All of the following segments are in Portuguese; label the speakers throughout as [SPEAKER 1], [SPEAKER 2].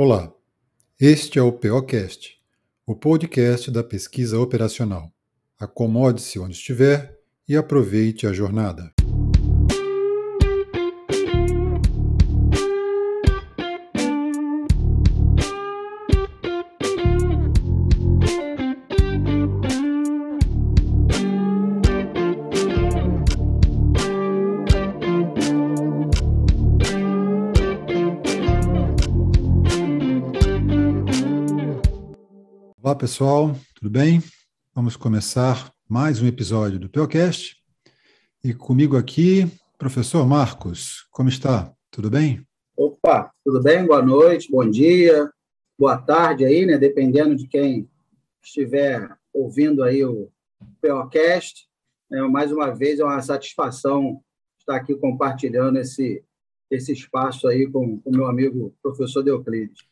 [SPEAKER 1] Olá, este é o POcast, o podcast da pesquisa operacional. Acomode-se onde estiver e aproveite a jornada. Pessoal, tudo bem? Vamos começar mais um episódio do Peocast. E comigo aqui, professor Marcos, como está? Tudo bem?
[SPEAKER 2] Opa, tudo bem? Boa noite, bom dia, boa tarde aí, né? Dependendo de quem estiver ouvindo aí o Peocast. É, mais uma vez é uma satisfação estar aqui compartilhando esse, esse espaço aí com o meu amigo professor Euclides.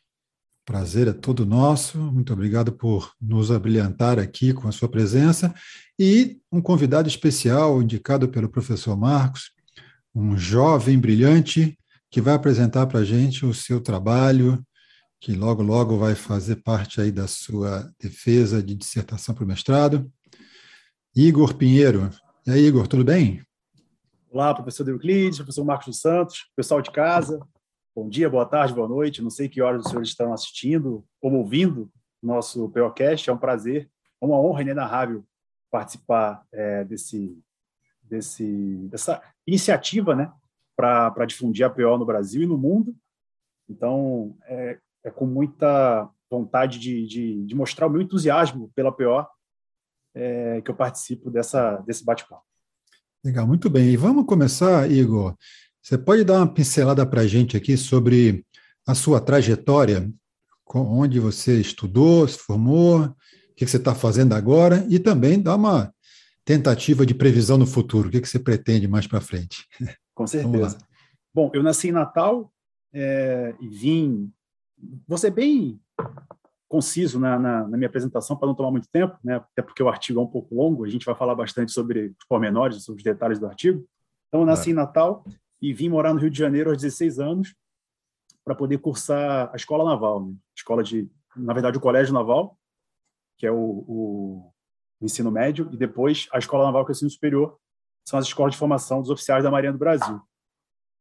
[SPEAKER 1] Prazer é todo nosso. Muito obrigado por nos abrilhantar aqui com a sua presença. E um convidado especial, indicado pelo professor Marcos, um jovem brilhante, que vai apresentar para a gente o seu trabalho, que logo, logo vai fazer parte aí da sua defesa de dissertação para o mestrado. Igor Pinheiro. E aí, Igor, tudo bem?
[SPEAKER 3] Olá, professor Euclides, professor Marcos dos Santos, pessoal de casa, Bom dia, boa tarde, boa noite. Não sei que horas os senhores estão assistindo ou ouvindo nosso POcast. É um prazer, é uma honra inenarrável participar é, desse, desse, dessa iniciativa né, para difundir a PO no Brasil e no mundo. Então, é, é com muita vontade de, de, de, mostrar o meu entusiasmo pela PO é, que eu participo dessa, desse bate-papo.
[SPEAKER 1] Legal, muito bem. E vamos começar, Igor, você pode dar uma pincelada para a gente aqui sobre a sua trajetória, onde você estudou, se formou, o que você está fazendo agora, e também dar uma tentativa de previsão no futuro, o que você pretende mais para frente?
[SPEAKER 3] Com certeza. Bom, eu nasci em Natal é, e vim. Vou ser bem conciso na, na, na minha apresentação para não tomar muito tempo, né? até porque o artigo é um pouco longo, a gente vai falar bastante sobre os pormenores, sobre os detalhes do artigo. Então, eu nasci em Natal e vim morar no Rio de Janeiro aos 16 anos para poder cursar a escola naval, né? escola de, na verdade, o colégio naval, que é o, o, o, ensino médio, e depois a escola naval, que é o ensino superior, são as escolas de formação dos oficiais da Marinha do Brasil.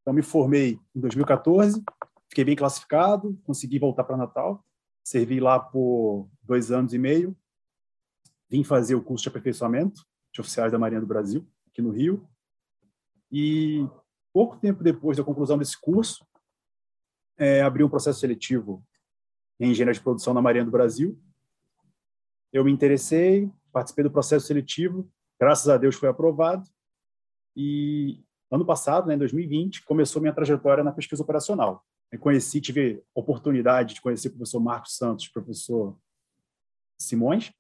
[SPEAKER 3] Então, me formei em 2014, fiquei bem classificado, consegui voltar para Natal, servi lá por dois anos e meio, vim fazer o curso de aperfeiçoamento de oficiais da Marinha do Brasil, aqui no Rio, e pouco tempo depois da conclusão desse curso, é, abri um processo seletivo em engenharia de produção na Marinha do Brasil. Eu me interessei, participei do processo seletivo, graças a Deus foi aprovado. E ano passado, né, em 2020, começou minha trajetória na pesquisa operacional. Eu conheci, tive oportunidade de conhecer o professor Marcos Santos, professor Simões,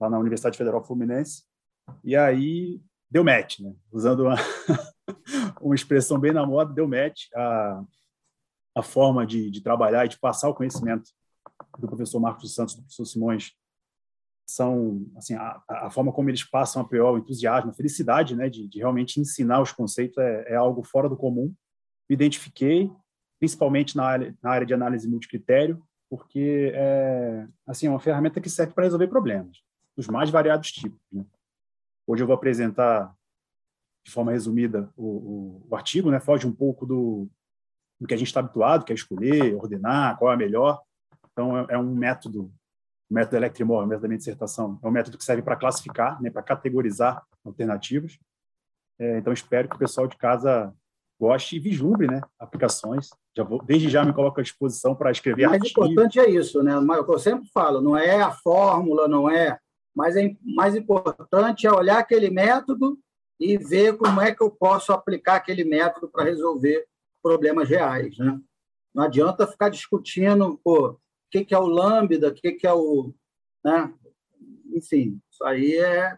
[SPEAKER 3] lá na Universidade Federal Fluminense. E aí deu match, né? Usando uma, uma expressão bem na moda, deu match a, a forma de, de trabalhar e de passar o conhecimento do professor Marcos Santos do professor Simões são assim a, a, forma como eles passam a PO, o entusiasmo, a felicidade, né, de, de realmente ensinar os conceitos é, é, algo fora do comum. Me identifiquei, principalmente na área, na área de análise multicritério, porque é assim é uma ferramenta que serve para resolver problemas dos mais variados tipos. Né? Hoje eu vou apresentar de forma resumida, o, o, o artigo, né? foge um pouco do, do que a gente está habituado, que é escolher, ordenar, qual é a melhor. Então, é, é um método, o método Electrimor, o método da minha dissertação, é um método que serve para classificar, né? para categorizar alternativas. É, então, espero que o pessoal de casa goste e vislumbre né? aplicações. Já vou, desde já me coloco à disposição para escrever
[SPEAKER 2] O mais importante é isso, né? Eu sempre falo, não é a fórmula, não é... Mas é mais importante é olhar aquele método e ver como é que eu posso aplicar aquele método para resolver problemas reais. Né? Não adianta ficar discutindo pô, o que, que é o lambda, o que, que é o. Né? Enfim, isso aí é,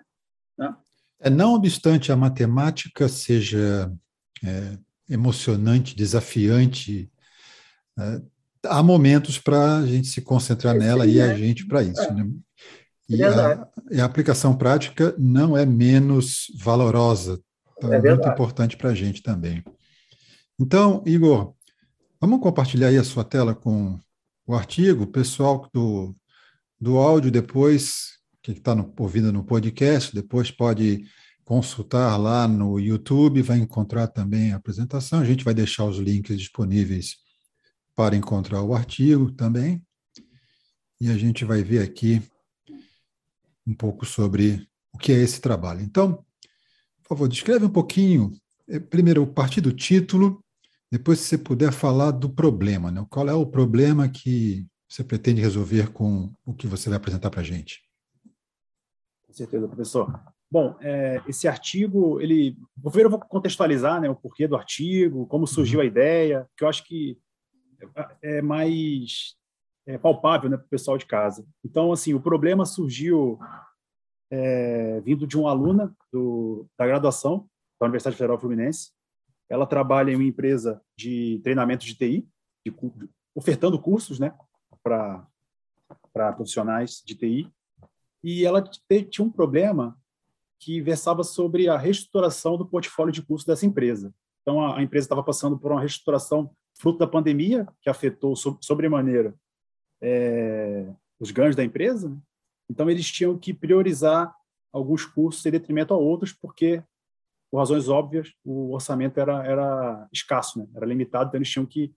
[SPEAKER 1] né? é. Não obstante a matemática seja é, emocionante, desafiante, é, há momentos para a gente se concentrar Esse nela e a gente para isso. É. Né? E a, e a, aplicação prática não é menos valorosa, então é, é muito importante para a gente também. Então, Igor, vamos compartilhar aí a sua tela com o artigo, o pessoal do, do áudio depois, que está ouvindo no podcast, depois pode consultar lá no YouTube, vai encontrar também a apresentação. A gente vai deixar os links disponíveis para encontrar o artigo também. E a gente vai ver aqui um pouco sobre o que é esse trabalho. Então, por favor, descreve um pouquinho, eh, primeiro, partir do título, depois, se você puder falar do problema, né? qual é o problema que você pretende resolver com o que você vai apresentar para a gente?
[SPEAKER 3] Com certeza, professor. Bom, é, esse artigo, ele, primeiro eu vou contextualizar né, o porquê do artigo, como surgiu a uhum. ideia, que eu acho que é, é mais é, palpável né, para o pessoal de casa. Então, assim, o problema surgiu é, vindo de uma aluna do, da graduação da Universidade Federal Fluminense, ela trabalha em uma empresa de treinamento de TI, de, ofertando cursos né, para profissionais de TI. E ela tinha um problema que versava sobre a reestruturação do portfólio de cursos dessa empresa. Então, a, a empresa estava passando por uma reestruturação fruto da pandemia, que afetou so, sobremaneira é, os ganhos da empresa. Né? Então, eles tinham que priorizar alguns cursos em detrimento a outros, porque por razões óbvias, o orçamento era, era escasso, né? era limitado, então eles tinham que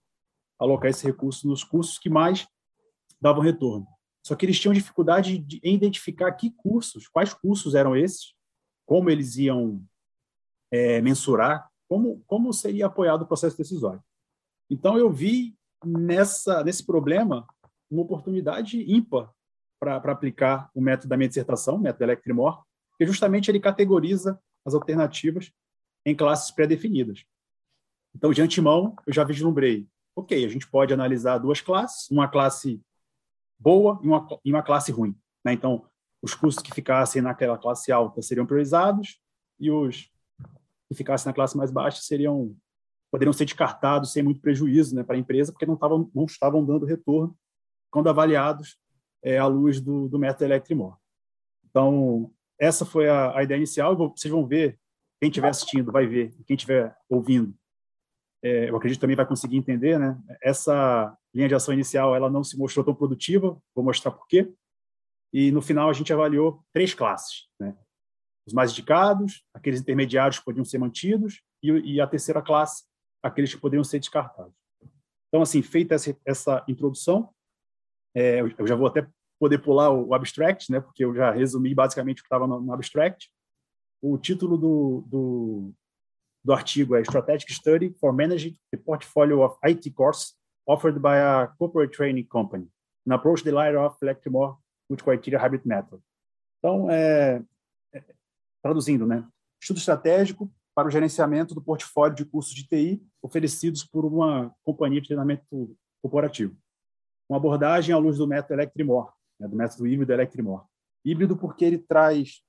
[SPEAKER 3] alocar esse recurso nos cursos que mais davam retorno. Só que eles tinham dificuldade de, em identificar que cursos, quais cursos eram esses, como eles iam é, mensurar, como, como seria apoiado o processo decisório. Então, eu vi nessa, nesse problema uma oportunidade ímpar para aplicar o método da minha dissertação, o método Electrimor, que justamente ele categoriza as alternativas em classes pré-definidas. Então, de antemão, eu já vislumbrei, ok, a gente pode analisar duas classes, uma classe boa e uma, e uma classe ruim. Né? Então, os cursos que ficassem naquela classe alta seriam priorizados e os que ficassem na classe mais baixa seriam poderiam ser descartados sem muito prejuízo né, para a empresa, porque não, tavam, não estavam dando retorno quando avaliados é, à luz do, do método Electrimor. Então, essa foi a, a ideia inicial. Vocês vão ver, quem estiver assistindo vai ver, quem estiver ouvindo, é, eu acredito também vai conseguir entender, né? Essa linha de ação inicial, ela não se mostrou tão produtiva. Vou mostrar por quê. E no final a gente avaliou três classes, né? Os mais indicados, aqueles intermediários que podiam ser mantidos e, e a terceira classe, aqueles que poderiam ser descartados. Então, assim, feita essa, essa introdução, é, eu já vou até poder pular o abstract, né, porque eu já resumi basicamente o que estava no, abstract. O título do, do, do, artigo é Strategic Study for Managing the Portfolio of IT Courses Offered by a Corporate Training Company, an approach the light of Electromore with Criteria Hybrid Method. Então, é, é, traduzindo, né, estudo estratégico para o gerenciamento do portfólio de cursos de TI oferecidos por uma companhia de treinamento corporativo. Uma abordagem à luz do método Electrimore, né, do método híbrido Electrimor. Híbrido porque ele traz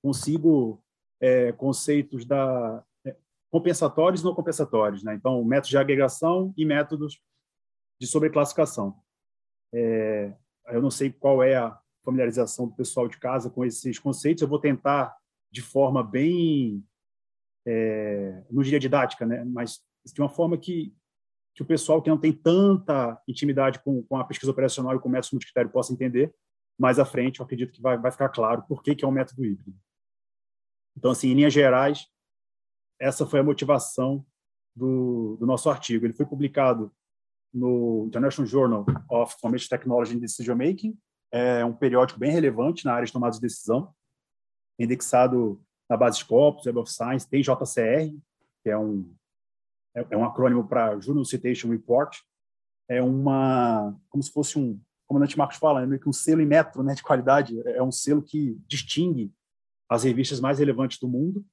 [SPEAKER 3] consigo é, conceitos da é, compensatórios e não compensatórios, né? Então, métodos de agregação e métodos de sobreclassificação. É, eu não sei qual é a familiarização do pessoal de casa com esses conceitos. Eu vou tentar de forma bem, é, não diria didática, né? Mas de uma forma que que o pessoal que não tem tanta intimidade com, com a pesquisa operacional e o método multicritério possa entender. Mais à frente, eu acredito que vai, vai ficar claro por que, que é um método híbrido. Então, assim, em linhas gerais, essa foi a motivação do, do nosso artigo. Ele foi publicado no International Journal of Information Technology and Decision Making, é um periódico bem relevante na área de tomada de decisão, indexado na base Scopus, Web of Science, tem JCR, que é um é, é um acrônimo para Journal Citation Report, é uma, como se fosse um, como o comandante Marcos fala, é meio que um selo em metro né, de qualidade, é, é um selo que distingue as revistas mais relevantes do mundo.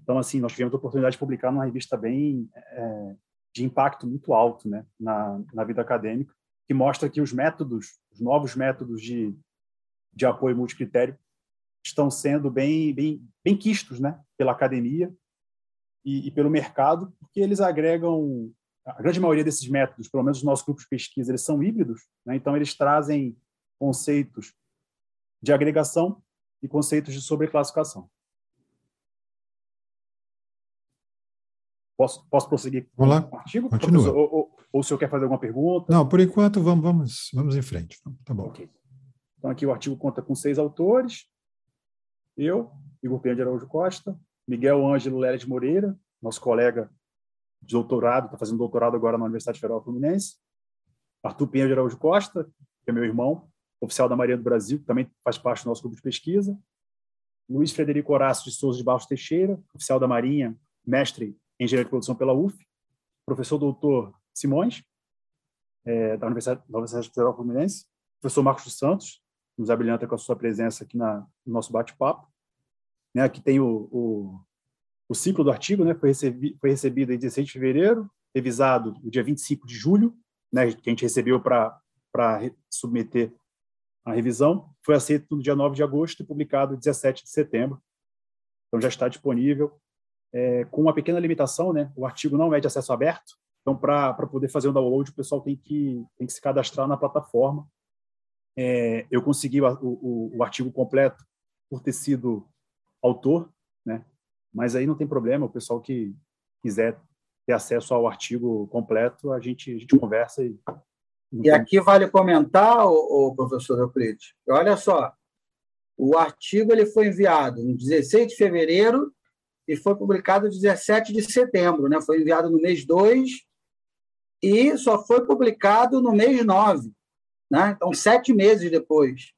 [SPEAKER 3] Então, assim, nós tivemos a oportunidade de publicar numa revista bem é, de impacto muito alto né, na, na vida acadêmica, que mostra que os métodos, os novos métodos de, de apoio multicritério estão sendo bem, bem, bem quistos né, pela academia e, e, pelo mercado, porque eles agregam a grande maioria desses métodos, pelo menos os nossos grupos de pesquisa, eles são híbridos, né? então eles trazem conceitos de agregação e conceitos de sobreclassificação. Posso, posso prosseguir
[SPEAKER 1] com o artigo? Continua.
[SPEAKER 3] O, o, ou o senhor quer fazer alguma pergunta?
[SPEAKER 1] Não, por enquanto vamos, vamos, vamos em frente. Tá bom.
[SPEAKER 3] Okay. Então, aqui o artigo conta com seis autores. Eu, Igor de Araújo Costa, Miguel Ângelo Leles Moreira, nosso colega de doutorado, está fazendo doutorado agora na Universidade Federal Fluminense. Arthur Penha de Araújo Costa, que é meu irmão, oficial da Marinha do Brasil, que também faz parte do nosso grupo de pesquisa. Luiz Frederico Horácio de Souza de Barros Teixeira, oficial da Marinha, mestre em Engenharia de Produção pela UF. Professor doutor Simões, é, da, Universidade, da Universidade Federal Fluminense. Professor Marcos dos Santos, nos habilita com a sua presença aqui na, no nosso bate-papo. Né, aqui tem o, o, o, ciclo do artigo, né, foi, recebi, foi recebido em 16 de fevereiro, revisado no dia 25 de julho, né, que a gente recebeu para submeter a revisão, foi aceito no dia 9 de agosto e publicado 17 de setembro. Então já está disponível, é, com uma pequena limitação, né, o artigo não é de acesso aberto, então para poder fazer o download o pessoal tem que, tem que se cadastrar na plataforma. É, eu consegui o, o, o artigo completo por ter sido autor, né? Mas aí não tem problema, o pessoal que quiser ter acesso ao artigo completo, a gente, a gente conversa e.
[SPEAKER 2] E aqui vale comentar, o, o professor Euclides, olha só, o artigo ele foi enviado no 16 de fevereiro e foi publicado 17 de setembro, né? Foi enviado no mês 2 e só foi publicado no mês 9, né? Então, sete meses depois.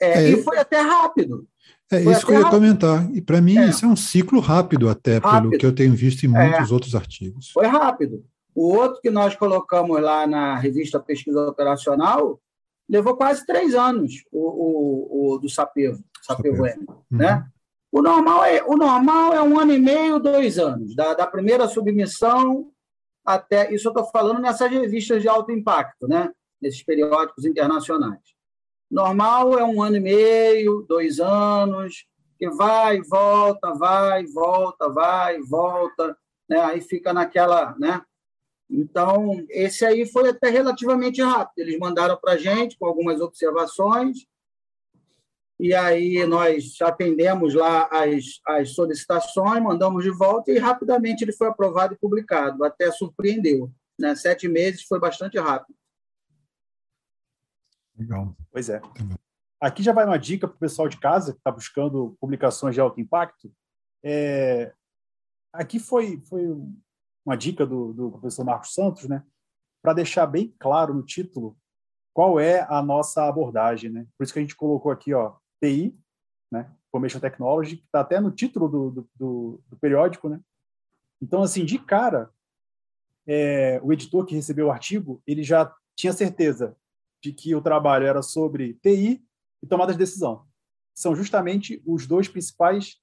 [SPEAKER 2] É, é, e foi até rápido.
[SPEAKER 1] É isso que eu ia comentar. E para mim, é. isso é um ciclo rápido, até, rápido. pelo que eu tenho visto em muitos é. outros artigos.
[SPEAKER 2] Foi rápido. O outro que nós colocamos lá na revista Pesquisa Operacional levou quase três anos, o, o, o do Sapevo, Sapevo, Sapevo. Uhum. né? O normal, é, o normal é um ano e meio, dois anos, da, da primeira submissão até. Isso eu estou falando nessas revistas de alto impacto, né? nesses periódicos internacionais. Normal é um ano e meio, dois anos, que vai, volta, vai, volta, vai, volta, né? aí fica naquela. Né? Então, esse aí foi até relativamente rápido. Eles mandaram para a gente com algumas observações, e aí nós atendemos lá as, as solicitações, mandamos de volta, e rapidamente ele foi aprovado e publicado. Até surpreendeu. Né? Sete meses foi bastante rápido.
[SPEAKER 1] Legal.
[SPEAKER 3] Pois é. Aqui já vai uma dica para o pessoal de casa que está buscando publicações de alto impacto. É... Aqui foi, foi uma dica do, do professor Marcos Santos, né? Para deixar bem claro no título qual é a nossa abordagem, né? Por isso que a gente colocou aqui, ó, TI, né? Information Technology, que está até no título do, do, do, do, periódico, né? Então, assim, de cara, é, o editor que recebeu o artigo, ele já tinha certeza de que o trabalho era sobre TI e tomada de decisão. São justamente os dois principais,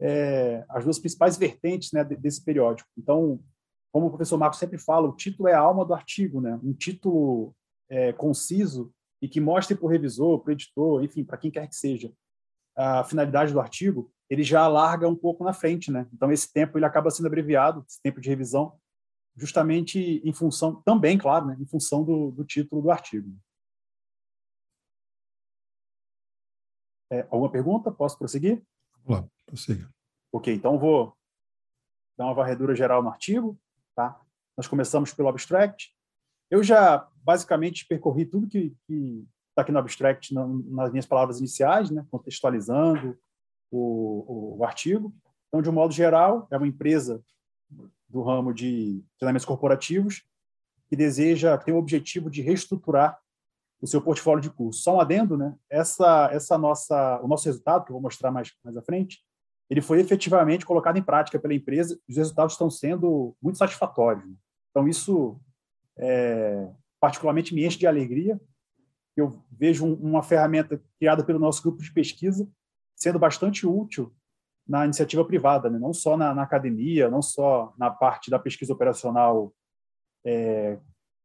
[SPEAKER 3] é, as duas principais vertentes né, desse periódico. Então, como o professor Marcos sempre fala, o título é a alma do artigo, né? Um título é, conciso e que mostre para o revisor, para o editor, enfim, para quem quer que seja, a finalidade do artigo, ele já alarga um pouco na frente, né? Então esse tempo ele acaba sendo abreviado, esse tempo de revisão, justamente em função, também, claro, né, em função do, do título do artigo. É, alguma pergunta? Posso prosseguir?
[SPEAKER 1] Vamos lá, prossiga.
[SPEAKER 3] Ok, então vou dar uma varredura geral no artigo. Tá? Nós começamos pelo abstract. Eu já basicamente percorri tudo que está aqui no abstract na, nas minhas palavras iniciais, né, contextualizando o, o, o artigo. Então, de um modo geral, é uma empresa do ramo de treinamentos corporativos, que deseja ter o objetivo de reestruturar o seu portfólio de cursos. Só um adendo, né? Essa, essa nossa, o nosso resultado, que eu vou mostrar mais, mais à frente, ele foi efetivamente colocado em prática pela empresa e os resultados estão sendo muito satisfatórios. Né? Então, isso é, particularmente me enche de alegria. Eu vejo um, uma ferramenta criada pelo nosso grupo de pesquisa sendo bastante útil na iniciativa privada, né? não só na, na, academia, não só na parte da pesquisa operacional é,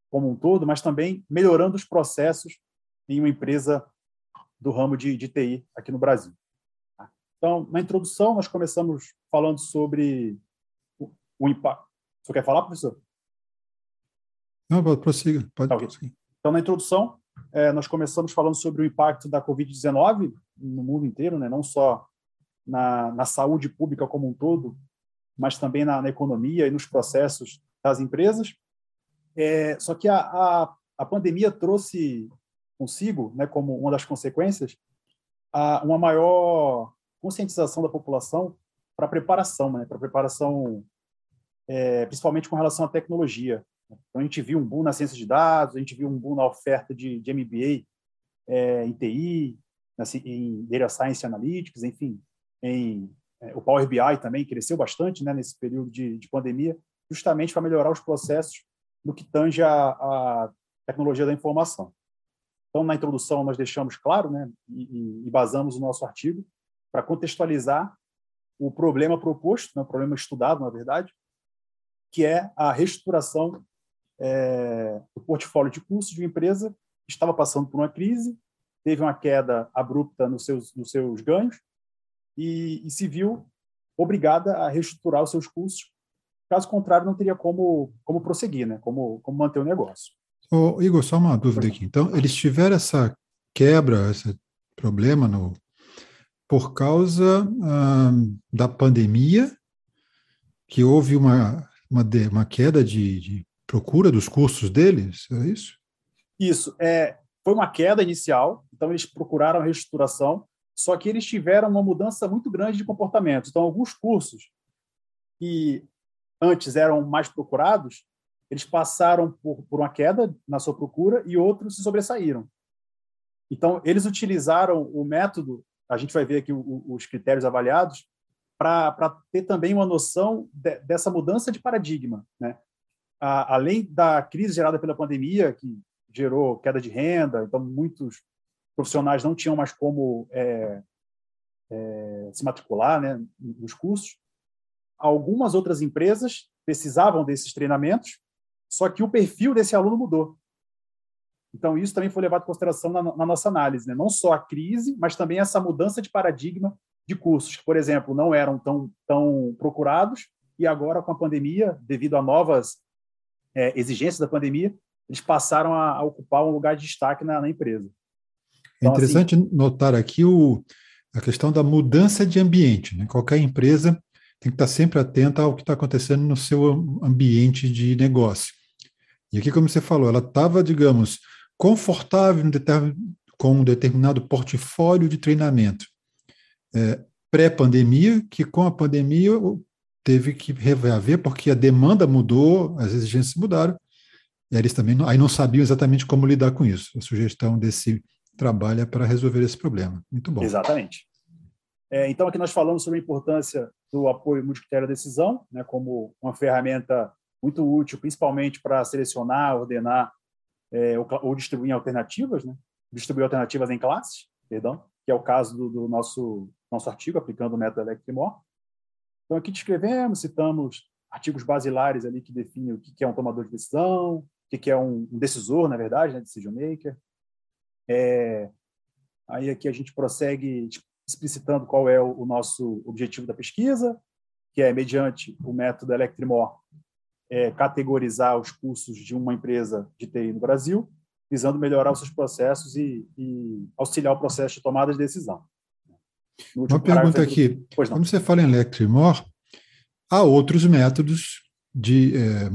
[SPEAKER 3] como um todo, mas também melhorando os processos em uma empresa do ramo de, de TI aqui no Brasil. Então, na introdução, nós começamos falando sobre o, o impacto. Você quer falar, professor?
[SPEAKER 1] Não, prossiga. Pode tá, prosseguir.
[SPEAKER 3] Então, na introdução, é, nós começamos falando sobre o impacto da Covid-19 no mundo inteiro, né? não só na, na saúde pública como um todo, mas também na, na economia e nos processos das empresas. É, só que a, a, a, pandemia trouxe consigo, né, como uma das consequências, a, uma maior conscientização da população para preparação, né, para preparação, é, principalmente com relação à tecnologia. Então, a gente viu um boom na ciência de dados, a gente viu um boom na oferta de, de MBA é, em TI, em Data Science Analytics, enfim, em é, o Power BI também cresceu bastante né, nesse período de, de pandemia, justamente para melhorar os processos no que tange a, a, tecnologia da informação. Então, na introdução, nós deixamos claro né, e, e basamos o nosso artigo para contextualizar o problema proposto, né, o problema estudado, na verdade, que é a reestruturação é, do portfólio de custos de uma empresa que estava passando por uma crise, teve uma queda abrupta nos seus, nos seus ganhos e, e se viu obrigada a reestruturar os seus custos. Caso contrário, não teria como, como prosseguir, né? como, como manter o negócio.
[SPEAKER 1] Ô, Igor, só uma dúvida aqui. Então, eles tiveram essa quebra, esse problema no, por causa ah, da pandemia, que houve uma, uma, uma queda de, de procura dos cursos deles, é isso?
[SPEAKER 3] Isso. É, foi uma queda inicial, então eles procuraram a reestruturação, só que eles tiveram uma mudança muito grande de comportamento. Então, alguns cursos que antes eram mais procurados, eles passaram por, por uma queda na sua procura e outros se sobressaíram. Então, eles utilizaram o método, a gente vai ver aqui o, os critérios avaliados, para ter também uma noção de, dessa mudança de paradigma. Né? A, além da crise gerada pela pandemia, que gerou queda de renda, então muitos profissionais não tinham mais como é, é, se matricular né, nos cursos, algumas outras empresas precisavam desses treinamentos, só que o perfil desse aluno mudou. Então, isso também foi levado em consideração na, na nossa análise, né? não só a crise, mas também essa mudança de paradigma de cursos, que, por exemplo, não eram tão, tão procurados, e agora, com a pandemia, devido a novas é, exigências da pandemia, eles passaram a, a, ocupar um lugar de destaque na, na empresa.
[SPEAKER 1] É interessante assim, notar aqui o, a questão da mudança de ambiente. Né? Qualquer empresa tem que estar sempre atenta ao que está acontecendo no seu ambiente de negócio. E aqui, como você falou, ela estava, digamos, confortável com um determinado portfólio de treinamento é, pré-pandemia, que com a pandemia teve que reaver, porque a demanda mudou, as exigências mudaram, e eles também aí não sabiam exatamente como lidar com isso. A sugestão desse trabalho é para resolver esse problema. Muito bom.
[SPEAKER 3] Exatamente. É, então, aqui nós falamos sobre a importância do apoio multicritério à decisão, né, como uma ferramenta muito útil, principalmente para selecionar, ordenar é, ou, ou, distribuir alternativas, né, distribuir alternativas em classes, perdão, que é o caso do, do nosso nosso artigo aplicando o método Electrimor. Então aqui descrevemos, citamos artigos basilares ali que definem o que é um tomador de decisão, o que é um decisor, na verdade, né, decision maker. É, aí aqui a gente prossegue explicitando qual é o, o, nosso objetivo da pesquisa, que é, mediante o método Electrimor, é, categorizar os custos de uma empresa de TI no Brasil, visando melhorar os seus processos e, e auxiliar o processo de tomada de decisão.
[SPEAKER 1] Uma pergunta aqui. Do... Quando você fala em Electrimor, há outros métodos de é,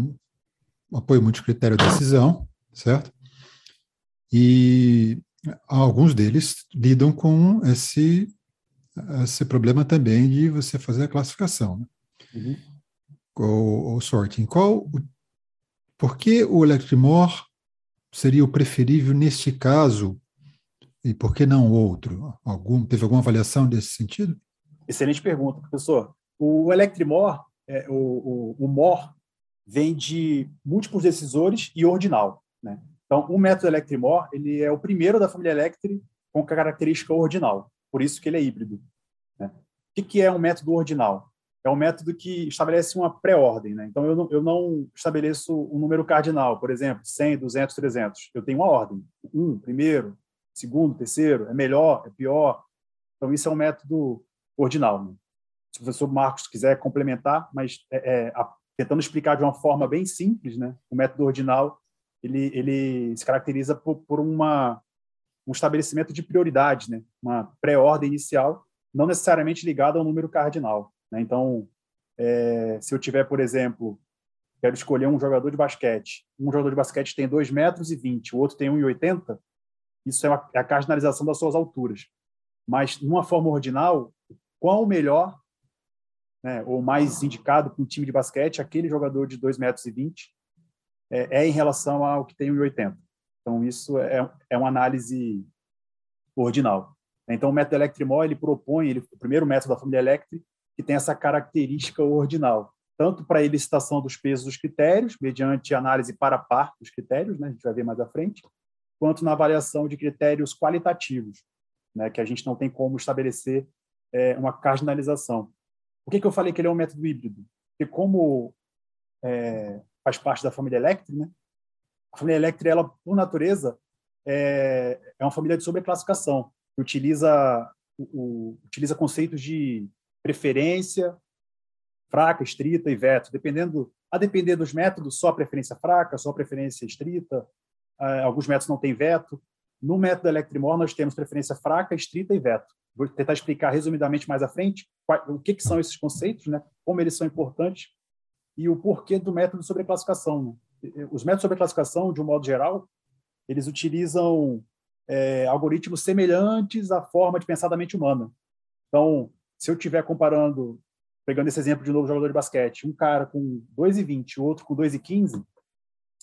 [SPEAKER 1] apoio multicritério de decisão, certo? E alguns deles lidam com esse esse problema também de você fazer a classificação, né? uhum. ou, ou sorting. Qual, por que o Electrimor seria o preferível neste caso e por que não outro? Algum, teve alguma avaliação desse sentido?
[SPEAKER 3] Excelente pergunta, professor. O Electrimor, é, o, o, o MOR, vem de múltiplos decisores e ordinal. Né? Então, o método Electrimor ele é o primeiro da família Electri com característica ordinal por isso que ele é híbrido. Né? O que é um método ordinal? É um método que estabelece uma pré-ordem. Né? Então, eu não, eu não estabeleço um número cardinal, por exemplo, 100, 200, 300. Eu tenho uma ordem. Um, primeiro, segundo, terceiro, é melhor, é pior. Então, isso é um método ordinal. Né? Se o professor Marcos quiser complementar, mas é, é, a, tentando explicar de uma forma bem simples, né? o método ordinal ele, ele se caracteriza por, por uma um estabelecimento de prioridade, né? uma pré-ordem inicial, não necessariamente ligada ao número cardinal. Né? Então, é, se eu tiver, por exemplo, quero escolher um jogador de basquete. Um jogador de basquete tem 2 metros e 20, o outro tem 1,80. Isso é, uma, é a cardinalização das suas alturas. Mas, numa forma ordinal, qual o melhor né, ou mais indicado para um time de basquete, aquele jogador de 2 metros e 20 é, é em relação ao que tem 1,80. Então, isso é, é uma análise ordinal. Então, o método Electrimol, ele propõe, ele, o primeiro método da família Electri, que tem essa característica ordinal, tanto para a elicitação dos pesos dos critérios, mediante análise para par dos critérios, né, a gente vai ver mais à frente, quanto na avaliação de critérios qualitativos, né, que a gente não tem como estabelecer é, uma cardinalização. Por que, que eu falei que ele é um método híbrido? Porque como é, faz parte da família Electri, né, a família Electri, ela, por natureza, é, é uma família de sobreclassificação, que utiliza, o, o, utiliza conceitos de preferência, fraca, estrita e veto, dependendo, a depender dos métodos, só preferência fraca, só preferência estrita, uh, alguns métodos não têm veto. No método Electrimor, nós temos preferência fraca, estrita e veto. Vou tentar explicar resumidamente mais à frente o que, que, são esses conceitos, né? como eles são importantes e o porquê do método de sobreclassificação. Né? Os métodos de sobreclassificação, de um modo geral, eles utilizam é, algoritmos semelhantes à forma de pensar da mente humana. Então, se eu estiver comparando, pegando esse exemplo de novo jogador de basquete, um cara com 2,20 e o outro com 2,15,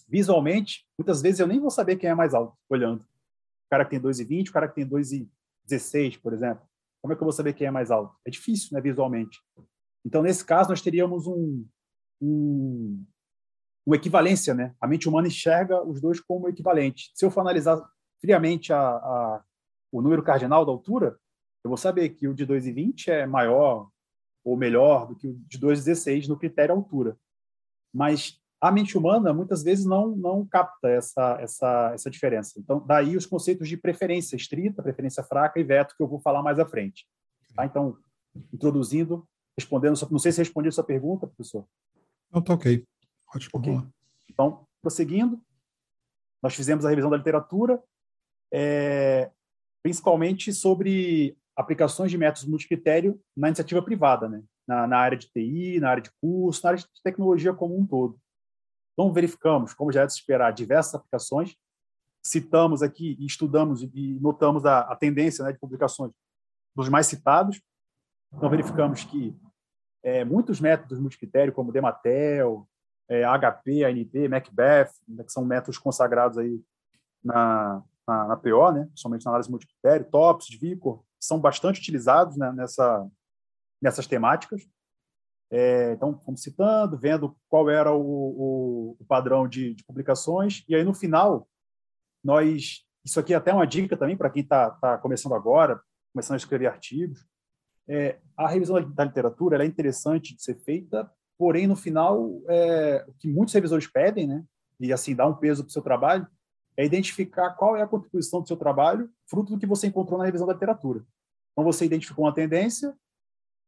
[SPEAKER 3] visualmente, muitas vezes eu nem vou saber quem é mais alto olhando. O cara que tem 2,20, o cara que tem 2,16, por exemplo. Como é que eu vou saber quem é mais alto? É difícil, né, visualmente. Então, nesse caso, nós teríamos um, um, uma equivalência, né? A mente humana enxerga os dois como equivalentes. Se eu for analisar friamente a, a, o número cardinal da altura, eu vou saber que o de 2,20 é maior ou melhor do que o de 2,16 no critério altura. Mas a mente humana muitas vezes não não capta essa essa essa diferença. Então, daí os conceitos de preferência estrita, preferência fraca e veto que eu vou falar mais à frente. Tá? Então, introduzindo, respondendo, não sei se respondi a sua pergunta, professor.
[SPEAKER 1] Não, tá ok. Ótimo. Okay.
[SPEAKER 3] Então, prosseguindo, nós fizemos a revisão da literatura, é, principalmente sobre aplicações de métodos multicritério na iniciativa privada, né? Na, na, área de TI, na área de curso, na área de tecnologia como um todo. Então, verificamos, como já é de se esperar, diversas aplicações, citamos aqui e estudamos e notamos a, a tendência né, de publicações dos mais citados. Então, verificamos que é, muitos métodos multicritério, como Dematel, é, HP, ANP, Macbeth, né, que são métodos consagrados aí na, na, na PO, né, principalmente na análise multicritério, TOPS, Vicor, são bastante utilizados né, nessa, nessas temáticas. É, então, fomos citando, vendo qual era o, o, o padrão de, de, publicações, e aí no final, nós. Isso aqui é até uma dica também para quem está tá começando agora, começando a escrever artigos. É, a revisão da literatura é interessante de ser feita, porém, no final, é, o que muitos revisores pedem, né, e assim dá um peso para o seu trabalho, é identificar qual é a contribuição do seu trabalho, fruto do que você encontrou na revisão da literatura. Então, você identificou uma tendência,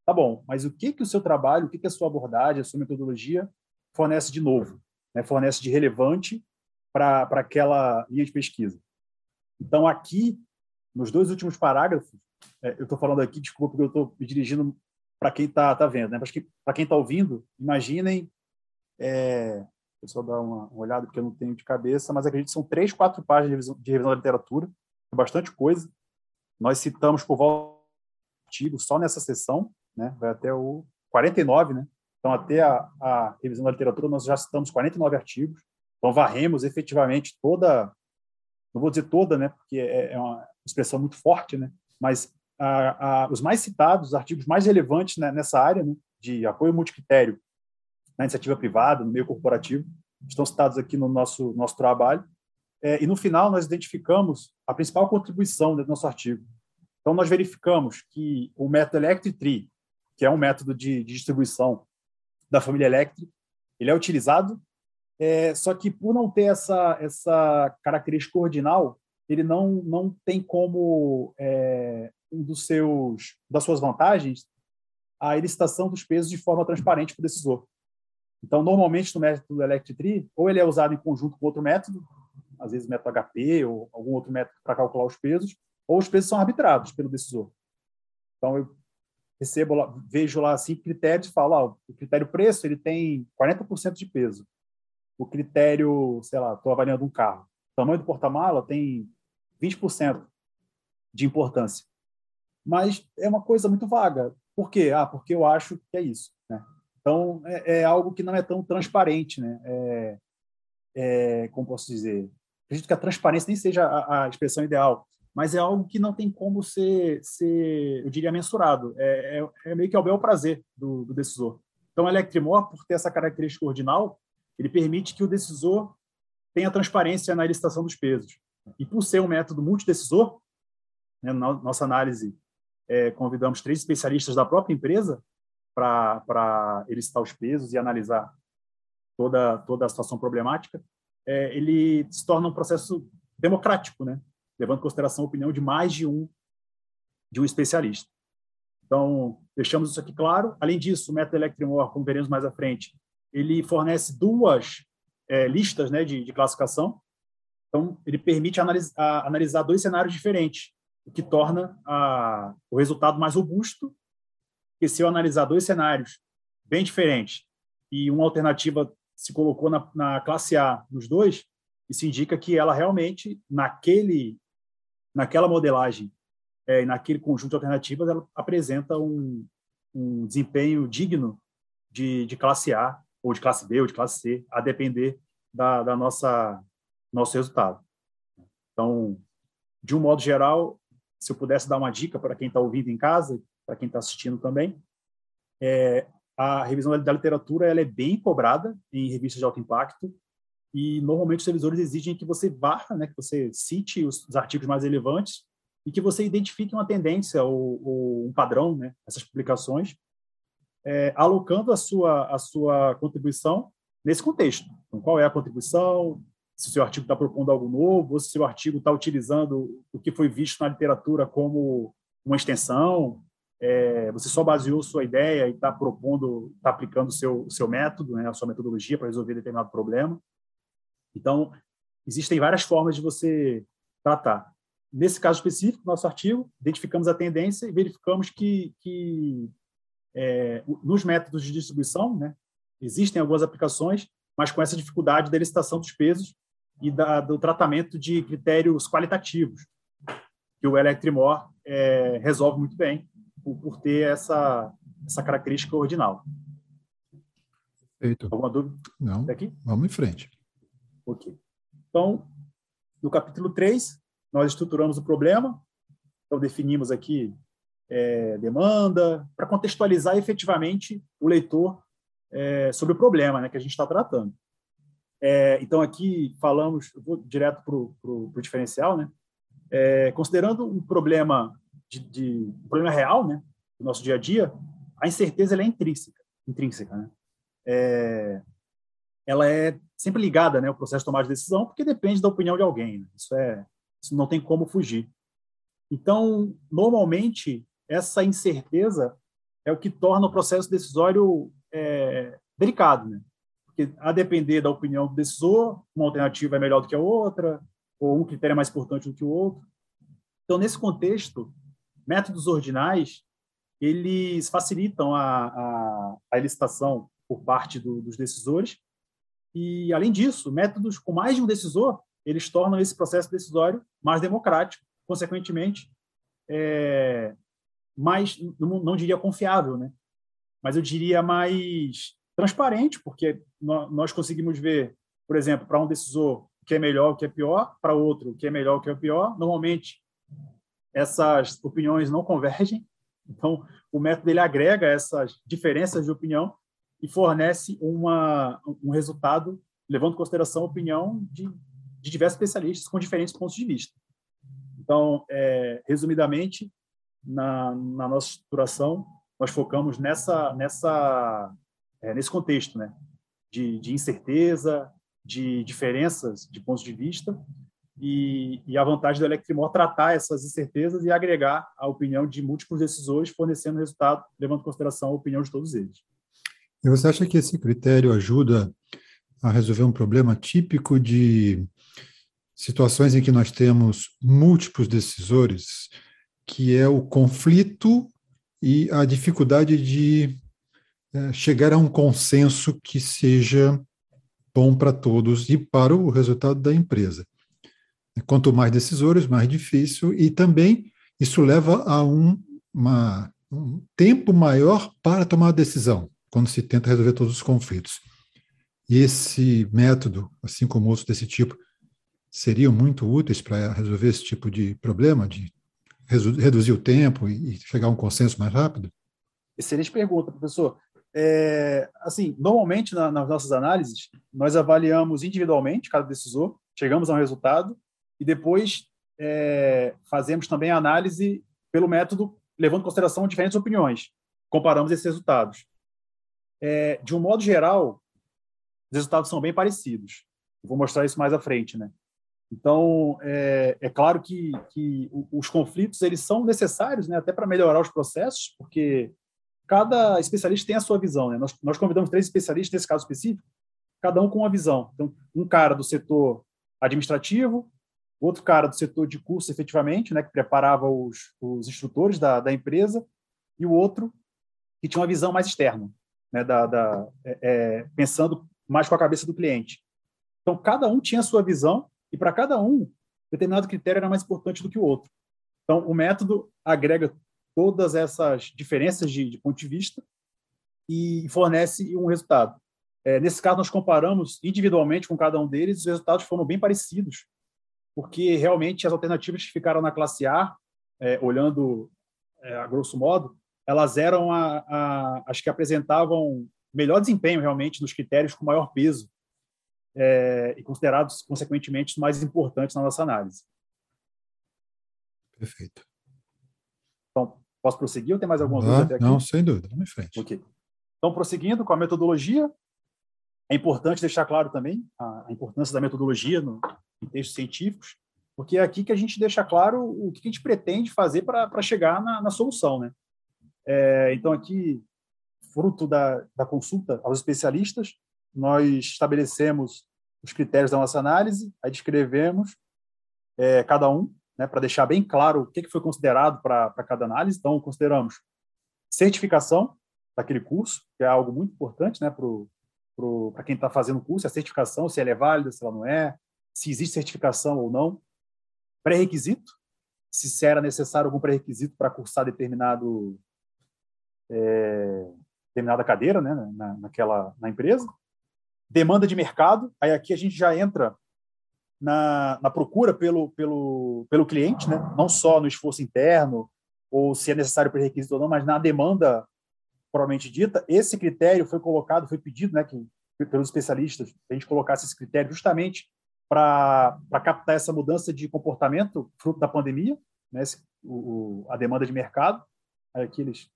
[SPEAKER 3] tá bom, mas o que, que o seu trabalho, o que, que a sua abordagem, a sua metodologia fornece de novo, né? fornece de relevante para aquela linha de pesquisa. Então, aqui, nos dois últimos parágrafos, é, eu estou falando aqui, desculpa, porque eu estou me dirigindo para quem está tá vendo, né? para quem está ouvindo, imaginem é, só dar uma, uma, olhada, porque eu não tenho de cabeça, mas acredito que são três, quatro páginas de revisão, de revisão da literatura, é bastante coisa. Nós citamos por volta artigo só nessa sessão, né? vai até o 49, né? Então, até a, a revisão da literatura, nós já citamos 49 artigos. Então, varremos efetivamente toda, não vou dizer toda, né? porque é, é uma expressão muito forte, né? Mas a, a, os mais citados, os artigos mais relevantes né, nessa área né, de apoio multicritério na iniciativa privada, no meio corporativo, estão citados aqui no nosso, nosso trabalho. É, e no final, nós identificamos a principal contribuição do nosso artigo. Então, nós verificamos que o método Electric Tree, que é um método de, de distribuição da família Electric, ele é utilizado, é, só que por não ter essa, essa característica ordinal, ele não, não tem como é, um dos seus das suas vantagens a elicitação dos pesos de forma transparente para o decisor. Então, normalmente, no método Electric Tree, ou ele é usado em conjunto com outro método, às vezes método HP ou algum outro método para calcular os pesos, ou os pesos são arbitrados pelo decisor. Então, eu recebo lá, vejo lá cinco critérios e falo, ah, o critério preço ele tem 40% de peso. o critério, sei lá, estou avaliando um carro. O tamanho do porta-mala tem 20% de importância. Mas é uma coisa muito vaga. Por quê? Ah, porque eu acho que é isso. Né? Então, é, é, algo que não é tão transparente. Né? É, é, como posso dizer? Acredito que a transparência nem seja a, a, expressão ideal, mas é algo que não tem como ser, ser eu diria, mensurado. É, é, é meio que ao bel prazer do, do decisor. Então, o Electrimor, por ter essa característica ordinal, ele permite que o decisor tenha transparência na licitação dos pesos. E por ser um método multidecisor, né, na nossa análise, é, convidamos três especialistas da própria empresa para elicitar os pesos e analisar toda, toda a situação problemática, é, ele se torna um processo democrático, né? levando em consideração a opinião de mais de um, de um especialista. Então, deixamos isso aqui claro. Além disso, o método Electrimor, como veremos mais à frente, ele fornece duas é, listas né, de, de, classificação. Então, ele permite analisar, analisar dois cenários diferentes, o que torna a, o resultado mais robusto, porque se eu analisar dois cenários bem diferentes e uma alternativa se colocou na, na classe A nos dois, isso indica que ela realmente, naquele, naquela modelagem é, naquele conjunto de alternativas, ela apresenta um, um desempenho digno de, de classe A, ou de classe B, ou de classe C, a depender da, da nossa nosso resultado. Então, de um modo geral, se eu pudesse dar uma dica para quem está ouvindo em casa, para quem está assistindo também, é, a revisão da literatura ela é bem cobrada em revistas de alto impacto e normalmente os revisores exigem que você varra, né, que você cite os, os artigos mais relevantes e que você identifique uma tendência ou, ou um padrão, né, essas publicações, é, alocando a sua a sua contribuição nesse contexto. Então, qual é a contribuição? Se o seu artigo está propondo algo novo, ou se o seu artigo está utilizando o que foi visto na literatura como uma extensão, é, você só baseou sua ideia e está propondo, está aplicando o seu, seu método, né, a sua metodologia para resolver determinado problema. Então, existem várias formas de você tratar. Nesse caso específico, nosso artigo, identificamos a tendência e verificamos que, que é, nos métodos de distribuição, né, existem algumas aplicações, mas com essa dificuldade da licitação dos pesos e da, do tratamento de critérios qualitativos, que o Electrimor é, resolve muito bem por, por ter essa, essa característica ordinal.
[SPEAKER 1] Perfeito.
[SPEAKER 3] Alguma dúvida?
[SPEAKER 1] Não. Aqui? Vamos em frente.
[SPEAKER 3] Ok. Então, no capítulo 3, nós estruturamos o problema. Então, definimos aqui é, demanda, para contextualizar efetivamente o leitor é, sobre o problema né, que a gente está tratando. É, então, aqui falamos, vou direto para o diferencial, né? É, considerando um problema de, de um problema real, né, do nosso dia a dia, a incerteza é intrínseca, intrínseca, né? É, ela é sempre ligada, né, ao processo de tomar de decisão, porque depende da opinião de alguém. Né? Isso é, isso não tem como fugir. Então, normalmente, essa incerteza é o que torna o processo decisório é, delicado, né? Porque a depender da opinião do decisor, uma alternativa é melhor do que a outra, ou um critério é mais importante do que o outro. Então, nesse contexto, métodos ordinais eles facilitam a, a, a licitação por parte do, dos decisores e, além disso, métodos com mais de um decisor eles tornam esse processo decisório mais democrático, consequentemente, é, mais, não, não, diria confiável, né? mas eu diria mais transparente, porque nós conseguimos ver, por exemplo, para um decisor o que é melhor, o que é pior, para outro o que é melhor, o que é pior. Normalmente, essas opiniões não convergem. Então, o método ele agrega essas diferenças de opinião e fornece uma, um resultado levando em consideração a opinião de, de diversos especialistas com diferentes pontos de vista. Então, é, resumidamente, na, na, nossa estruturação, nós focamos nessa, nessa, é, nesse contexto né? de, de incerteza, de diferenças de pontos de vista e, e, a vantagem do Electrimor tratar essas incertezas e agregar a opinião de múltiplos decisores, fornecendo resultado, levando em consideração a opinião de todos eles.
[SPEAKER 1] E você acha que esse critério ajuda a resolver um problema típico de situações em que nós temos múltiplos decisores, que é o conflito e a dificuldade de é, chegar a um consenso que seja bom para todos e para o resultado da empresa. Quanto mais decisores, mais difícil, e também isso leva a um, uma, um tempo maior para tomar a decisão, quando se tenta resolver todos os conflitos. E esse método, assim como outros desse tipo, seriam muito úteis para resolver esse tipo de problema, de reduzir o tempo e chegar a um consenso mais rápido?
[SPEAKER 3] Excelente pergunta, professor. É, assim, normalmente na, nas nossas análises, nós avaliamos individualmente cada decisor, chegamos a um resultado e depois é, fazemos também a análise pelo método levando em consideração diferentes opiniões. Comparamos esses resultados. É, de um modo geral, os resultados são bem parecidos. vou mostrar isso mais à frente, né? Então, é, é claro que, que os conflitos eles são necessários, né, até para melhorar os processos, porque cada especialista tem a sua visão. Né? Nós, nós convidamos três especialistas nesse caso específico, cada um com uma visão. Então, um cara do setor administrativo, outro cara do setor de curso, efetivamente, né, que preparava os, os instrutores da, da empresa, e o outro que tinha uma visão mais externa, né, da, da é, é, pensando mais com a cabeça do cliente. Então, cada um tinha a sua visão, e para cada um, determinado critério era mais importante do que o outro. Então, o método agrega todas essas diferenças de, de ponto de vista e fornece um resultado. É, nesse caso, nós comparamos individualmente com cada um deles, os resultados foram bem parecidos, porque realmente as alternativas que ficaram na classe A, é, olhando é, a grosso modo, elas eram a, a, as que apresentavam melhor desempenho realmente nos critérios com maior peso é, e considerados, consequentemente, os mais importantes na nossa análise.
[SPEAKER 1] Perfeito.
[SPEAKER 3] Posso prosseguir ou tem mais alguma
[SPEAKER 1] dúvida? Não, sem dúvida, vamos em frente.
[SPEAKER 3] Ok. Então, prosseguindo com a metodologia, é importante deixar claro também a, a importância da metodologia no, em textos científicos, porque é aqui que a gente deixa claro o que a gente pretende fazer para chegar na, na, solução. Né? É, então, aqui, fruto da, da consulta aos especialistas, nós estabelecemos os critérios da nossa análise, aí descrevemos é, cada um, né, para deixar bem claro o que, que foi considerado para cada análise. Então, consideramos certificação daquele curso, que é algo muito importante né, para quem está fazendo o curso, a certificação, se ela é válida, se ela não é, se existe certificação ou não. Pré-requisito, se era necessário algum pré-requisito para cursar determinado, é, determinada cadeira né, na, naquela, na empresa demanda de mercado, aí aqui a gente já entra na, na procura pelo, pelo, pelo cliente, né? não só no esforço interno, ou se é necessário pré-requisito ou não, mas na demanda propriamente dita. Esse critério foi colocado, foi pedido né, que, pelos especialistas, a gente colocasse esse critério justamente para captar essa mudança de comportamento fruto da pandemia, né, esse, o, a demanda de mercado. Aí aqui eles,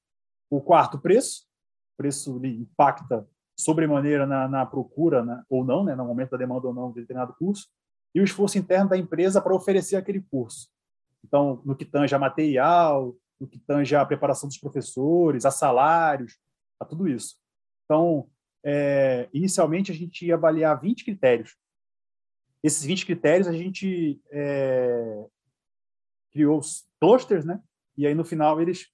[SPEAKER 3] o quarto, preço. O preço impacta sobremaneira na, na procura né, ou não, né, no momento da demanda ou não de determinado curso, e o esforço interno da empresa para oferecer aquele curso. Então, no que tange a material, no que tange a preparação dos professores, a salários, a tudo isso. Então, é, inicialmente, a gente ia avaliar 20 critérios. Esses 20 critérios, a gente é, criou os clusters, né? e aí, no final, eles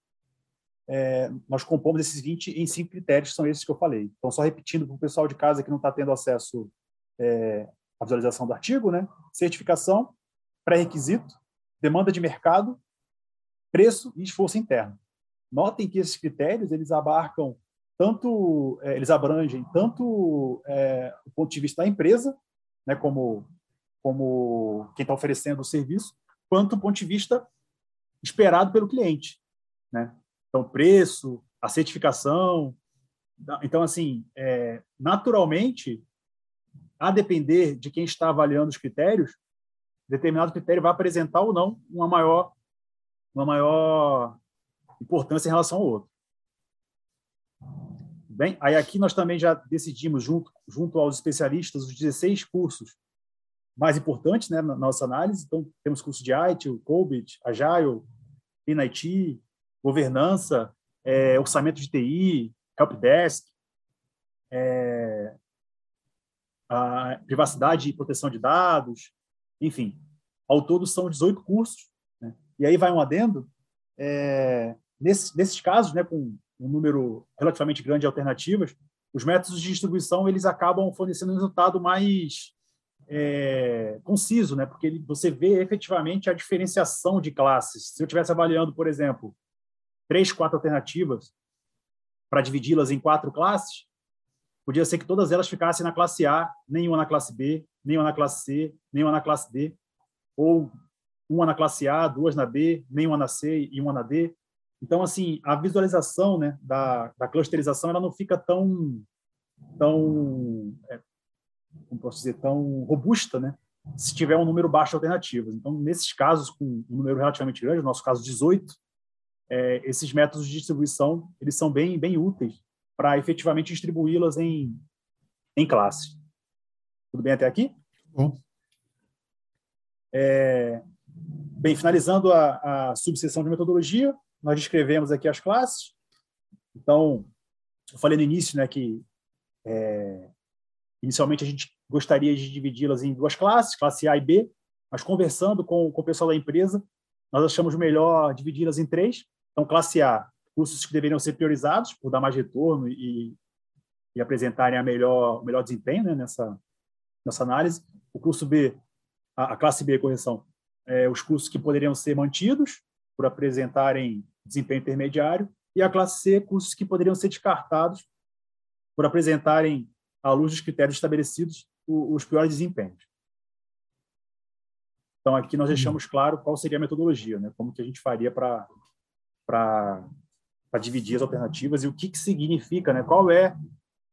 [SPEAKER 3] é, nós compomos esses 20 em cinco critérios, que são esses que eu falei. Então, só repetindo para o pessoal de casa que não está tendo acesso à visualização do artigo, né? certificação, pré-requisito, demanda de mercado, preço e esforço interno. Notem que esses critérios eles abarcam tanto, é, eles abrangem tanto é, o ponto de vista da empresa, né, como como quem está oferecendo o serviço, quanto o ponto de vista esperado pelo cliente, né? Então, preço, a certificação. Então, assim, é, naturalmente, a depender de quem está avaliando os critérios, determinado critério vai apresentar ou não uma maior, uma maior importância em relação ao outro. Bem, aí aqui nós também já decidimos, junto, junto aos especialistas, os 16 cursos mais importantes né, na nossa análise. Então, temos curso de IT, COBIT, Agile, INIT, governança, é, orçamento de TI, helpdesk, é, privacidade e proteção de dados, enfim. Ao todo são 18 cursos. Né? E aí vai um adendo. É, nesses, nesses casos, né, com um número relativamente grande de alternativas, os métodos de distribuição eles acabam fornecendo um resultado mais é, conciso, né? porque você vê efetivamente a diferenciação de classes. Se eu estivesse avaliando, por exemplo, três, quatro alternativas para dividi-las em quatro classes, podia ser que todas elas ficassem na classe A, nenhuma na classe B, nenhuma na classe C, nenhuma na classe D, ou uma na classe A, duas na B, nenhuma na C e uma na D. Então, assim, a visualização né, da, da clusterização ela não fica tão, tão é, como posso dizer, tão robusta, né? se tiver um número baixo de alternativas. Então, nesses casos, com um número relativamente grande, no nosso caso 18, é, esses métodos de distribuição eles são bem, bem úteis para efetivamente distribuí-las em, em classes. Tudo bem até aqui?
[SPEAKER 1] Bom.
[SPEAKER 3] É, bem, finalizando a, a subseção de metodologia, nós descrevemos aqui as classes. Então, eu falei no início né, que é, inicialmente a gente gostaria de dividi-las em duas classes, classe A e B, mas conversando com, com o pessoal da empresa, nós achamos melhor dividi-las em três. Então, classe A, cursos que deveriam ser priorizados por dar mais retorno e, e apresentarem a melhor, melhor desempenho né, nessa, nessa análise. O curso B, a, a classe B, correção, é, os cursos que poderiam ser mantidos por apresentarem desempenho intermediário, e a classe C, cursos que poderiam ser descartados por apresentarem, à luz dos critérios estabelecidos, os piores desempenhos. Então, aqui nós deixamos claro qual seria a metodologia, né? como que a gente faria para dividir as alternativas e o que, que significa, né? qual é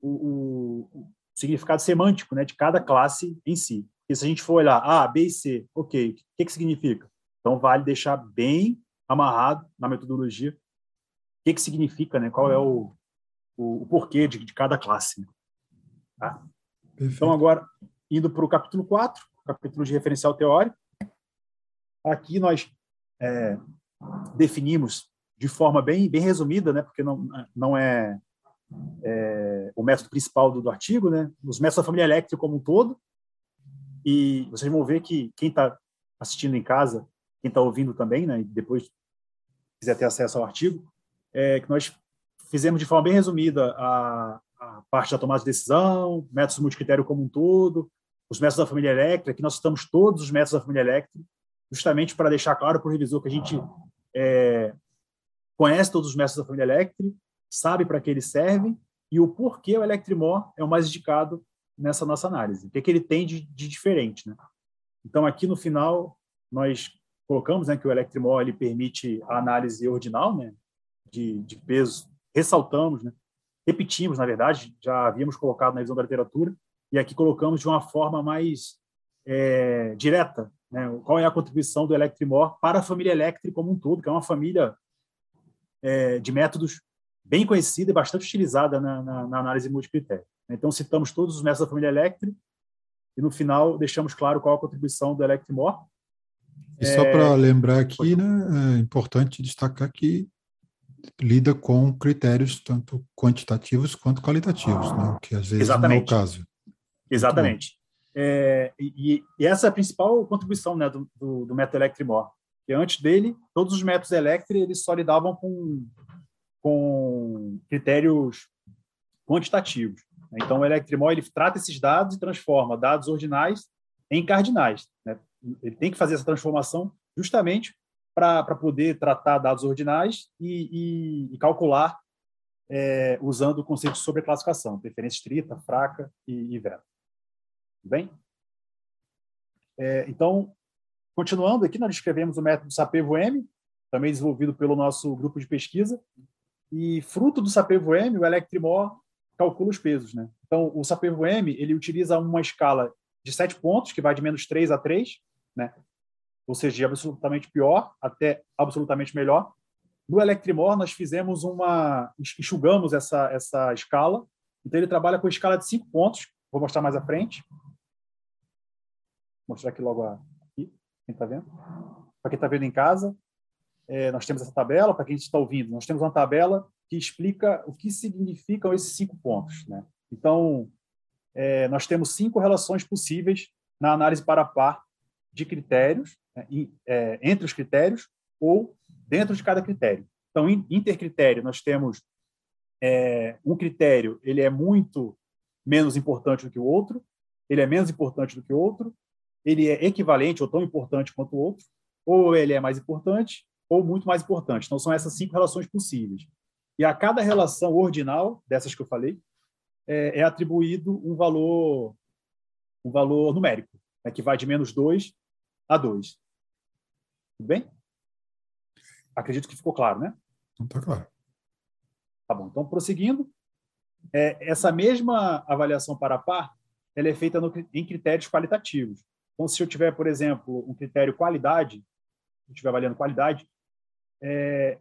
[SPEAKER 3] o, o, o significado semântico né? de cada classe em si. E se a gente for olhar A, B e C, ok, o que, que significa? Então, vale deixar bem amarrado na metodologia o que, que significa, né? qual é o, o, o porquê de, de, cada classe. Né? Tá? Então, agora, indo para o capítulo 4, capítulo de referencial teórico, aqui nós é, definimos de forma bem, bem resumida, né, porque não, não é, é o método principal do, do, artigo, né, os métodos da família elétrica como um todo, e vocês vão ver que quem está assistindo em casa, quem está ouvindo também, né, e depois quiser ter acesso ao artigo, é que nós fizemos de forma bem resumida a, a parte da tomada de decisão, métodos multicritério como um todo, os métodos da família Electra, que nós citamos todos os métodos da família Electra, justamente para deixar claro para o revisor que a gente é, conhece todos os métodos da família Electra, sabe para que eles servem e o porquê o Electrimor é o mais indicado nessa nossa análise. O que, é que ele tem de, de, diferente. Né? Então, aqui no final, nós colocamos né, que o Electrimor ele permite a análise ordinal né, de, de peso, ressaltamos né, repetimos, na verdade, já havíamos colocado na visão da literatura, e aqui colocamos de uma forma mais é, direta, né? qual é a contribuição do Electrimor para a família Electri como um todo, que é uma família é, de métodos bem conhecida e bastante utilizada na, na, na análise multicritério. Então, citamos todos os métodos da família Electri, e no final deixamos claro qual a contribuição do Electrimor.
[SPEAKER 1] E só é... para lembrar aqui, né, é importante destacar que lida com critérios tanto quantitativos quanto qualitativos, né? que às vezes Exatamente. não é o caso.
[SPEAKER 3] Exatamente. É, e, e, essa é a principal contribuição né, do, do, do método. Que antes dele, todos os métodos Electri eles só lidavam com, com critérios quantitativos. Então, o Electrimor ele trata esses dados e transforma dados ordinais em cardinais. Né? Ele tem que fazer essa transformação justamente para poder tratar dados ordinais e, e, e calcular é, usando o conceito de sobreclassificação, preferência estrita, fraca e, e. Tudo bem? É, então, continuando aqui, nós descrevemos o método SAPEVO-M, também desenvolvido pelo nosso grupo de pesquisa, e fruto do SAPEVO-M, o Electrimor calcula os pesos. Né? Então, o SAPEVO-M ele utiliza uma escala de sete pontos, que vai de menos 3 a 3, né? ou seja, de absolutamente pior até absolutamente melhor. No Electrimor, nós fizemos uma. enxugamos essa, essa escala. Então, ele trabalha com escala de cinco pontos. Vou mostrar mais à frente. Vou mostrar aqui logo aqui, quem está vendo. Para quem está vendo em casa, é, nós temos essa tabela. Para quem está ouvindo, nós temos uma tabela que explica o que significam esses cinco pontos. Né? Então, é, nós temos cinco relações possíveis na análise para par de critérios né, é, entre os critérios ou dentro de cada critério. Então, intercritério, nós temos é, um critério ele é muito menos importante do que o outro, ele é menos importante do que o outro, ele é equivalente ou tão importante quanto o outro, ou ele é mais importante ou muito mais importante. Então, são essas cinco relações possíveis. E a cada relação ordinal, dessas que eu falei, é, é atribuído um valor, um valor numérico, né, que vai de menos 2 a 2. Tudo bem? Acredito que ficou claro, né?
[SPEAKER 1] Está claro.
[SPEAKER 3] Tá bom. Então, prosseguindo, é, essa mesma avaliação para par, ela é feita no, em critérios qualitativos. Então, se eu tiver, por exemplo, um critério qualidade, eu estiver avaliando qualidade, é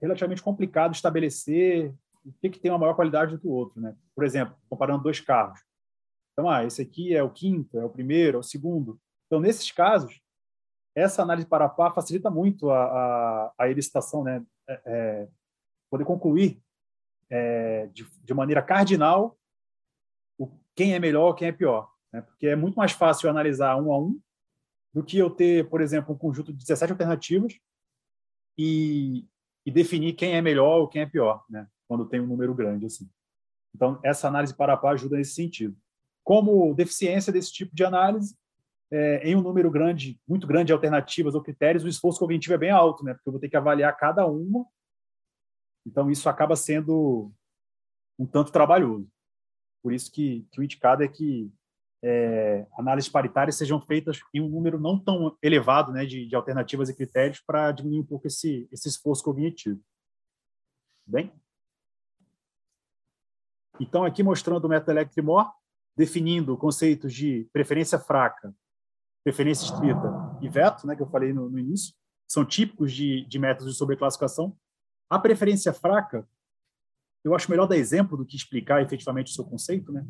[SPEAKER 3] relativamente complicado estabelecer o que, que tem uma maior qualidade do que o outro. Né? Por exemplo, comparando dois carros. Então, ah, esse aqui é o quinto, é o primeiro, é o segundo. Então, nesses casos, essa análise para par facilita muito a, a, a elicitação, né? É, é, poder concluir é, de, de, maneira cardinal o, quem é melhor, quem é pior. Né? Porque é muito mais fácil analisar um a um do que eu ter, por exemplo, um conjunto de 17 alternativas e, e definir quem é melhor ou quem é pior, né? quando tem um número grande. assim. Então, essa análise para par ajuda nesse sentido. Como deficiência desse tipo de análise, é, em um número grande, muito grande de alternativas ou critérios, o esforço cognitivo é bem alto, né? porque eu vou ter que avaliar cada uma então, isso acaba sendo um tanto trabalhoso. Por isso que, que o indicado é que é, análises paritárias sejam feitas em um número não tão elevado né, de, de alternativas e critérios para diminuir um pouco esse, esse esforço cognitivo. Bem? Então, aqui mostrando o método Electrimor, definindo conceitos de preferência fraca, preferência estrita e veto, né, que eu falei no, no início, são típicos de, de métodos de sobreclassificação, a preferência fraca, eu acho melhor dar exemplo do que explicar efetivamente o seu conceito, né?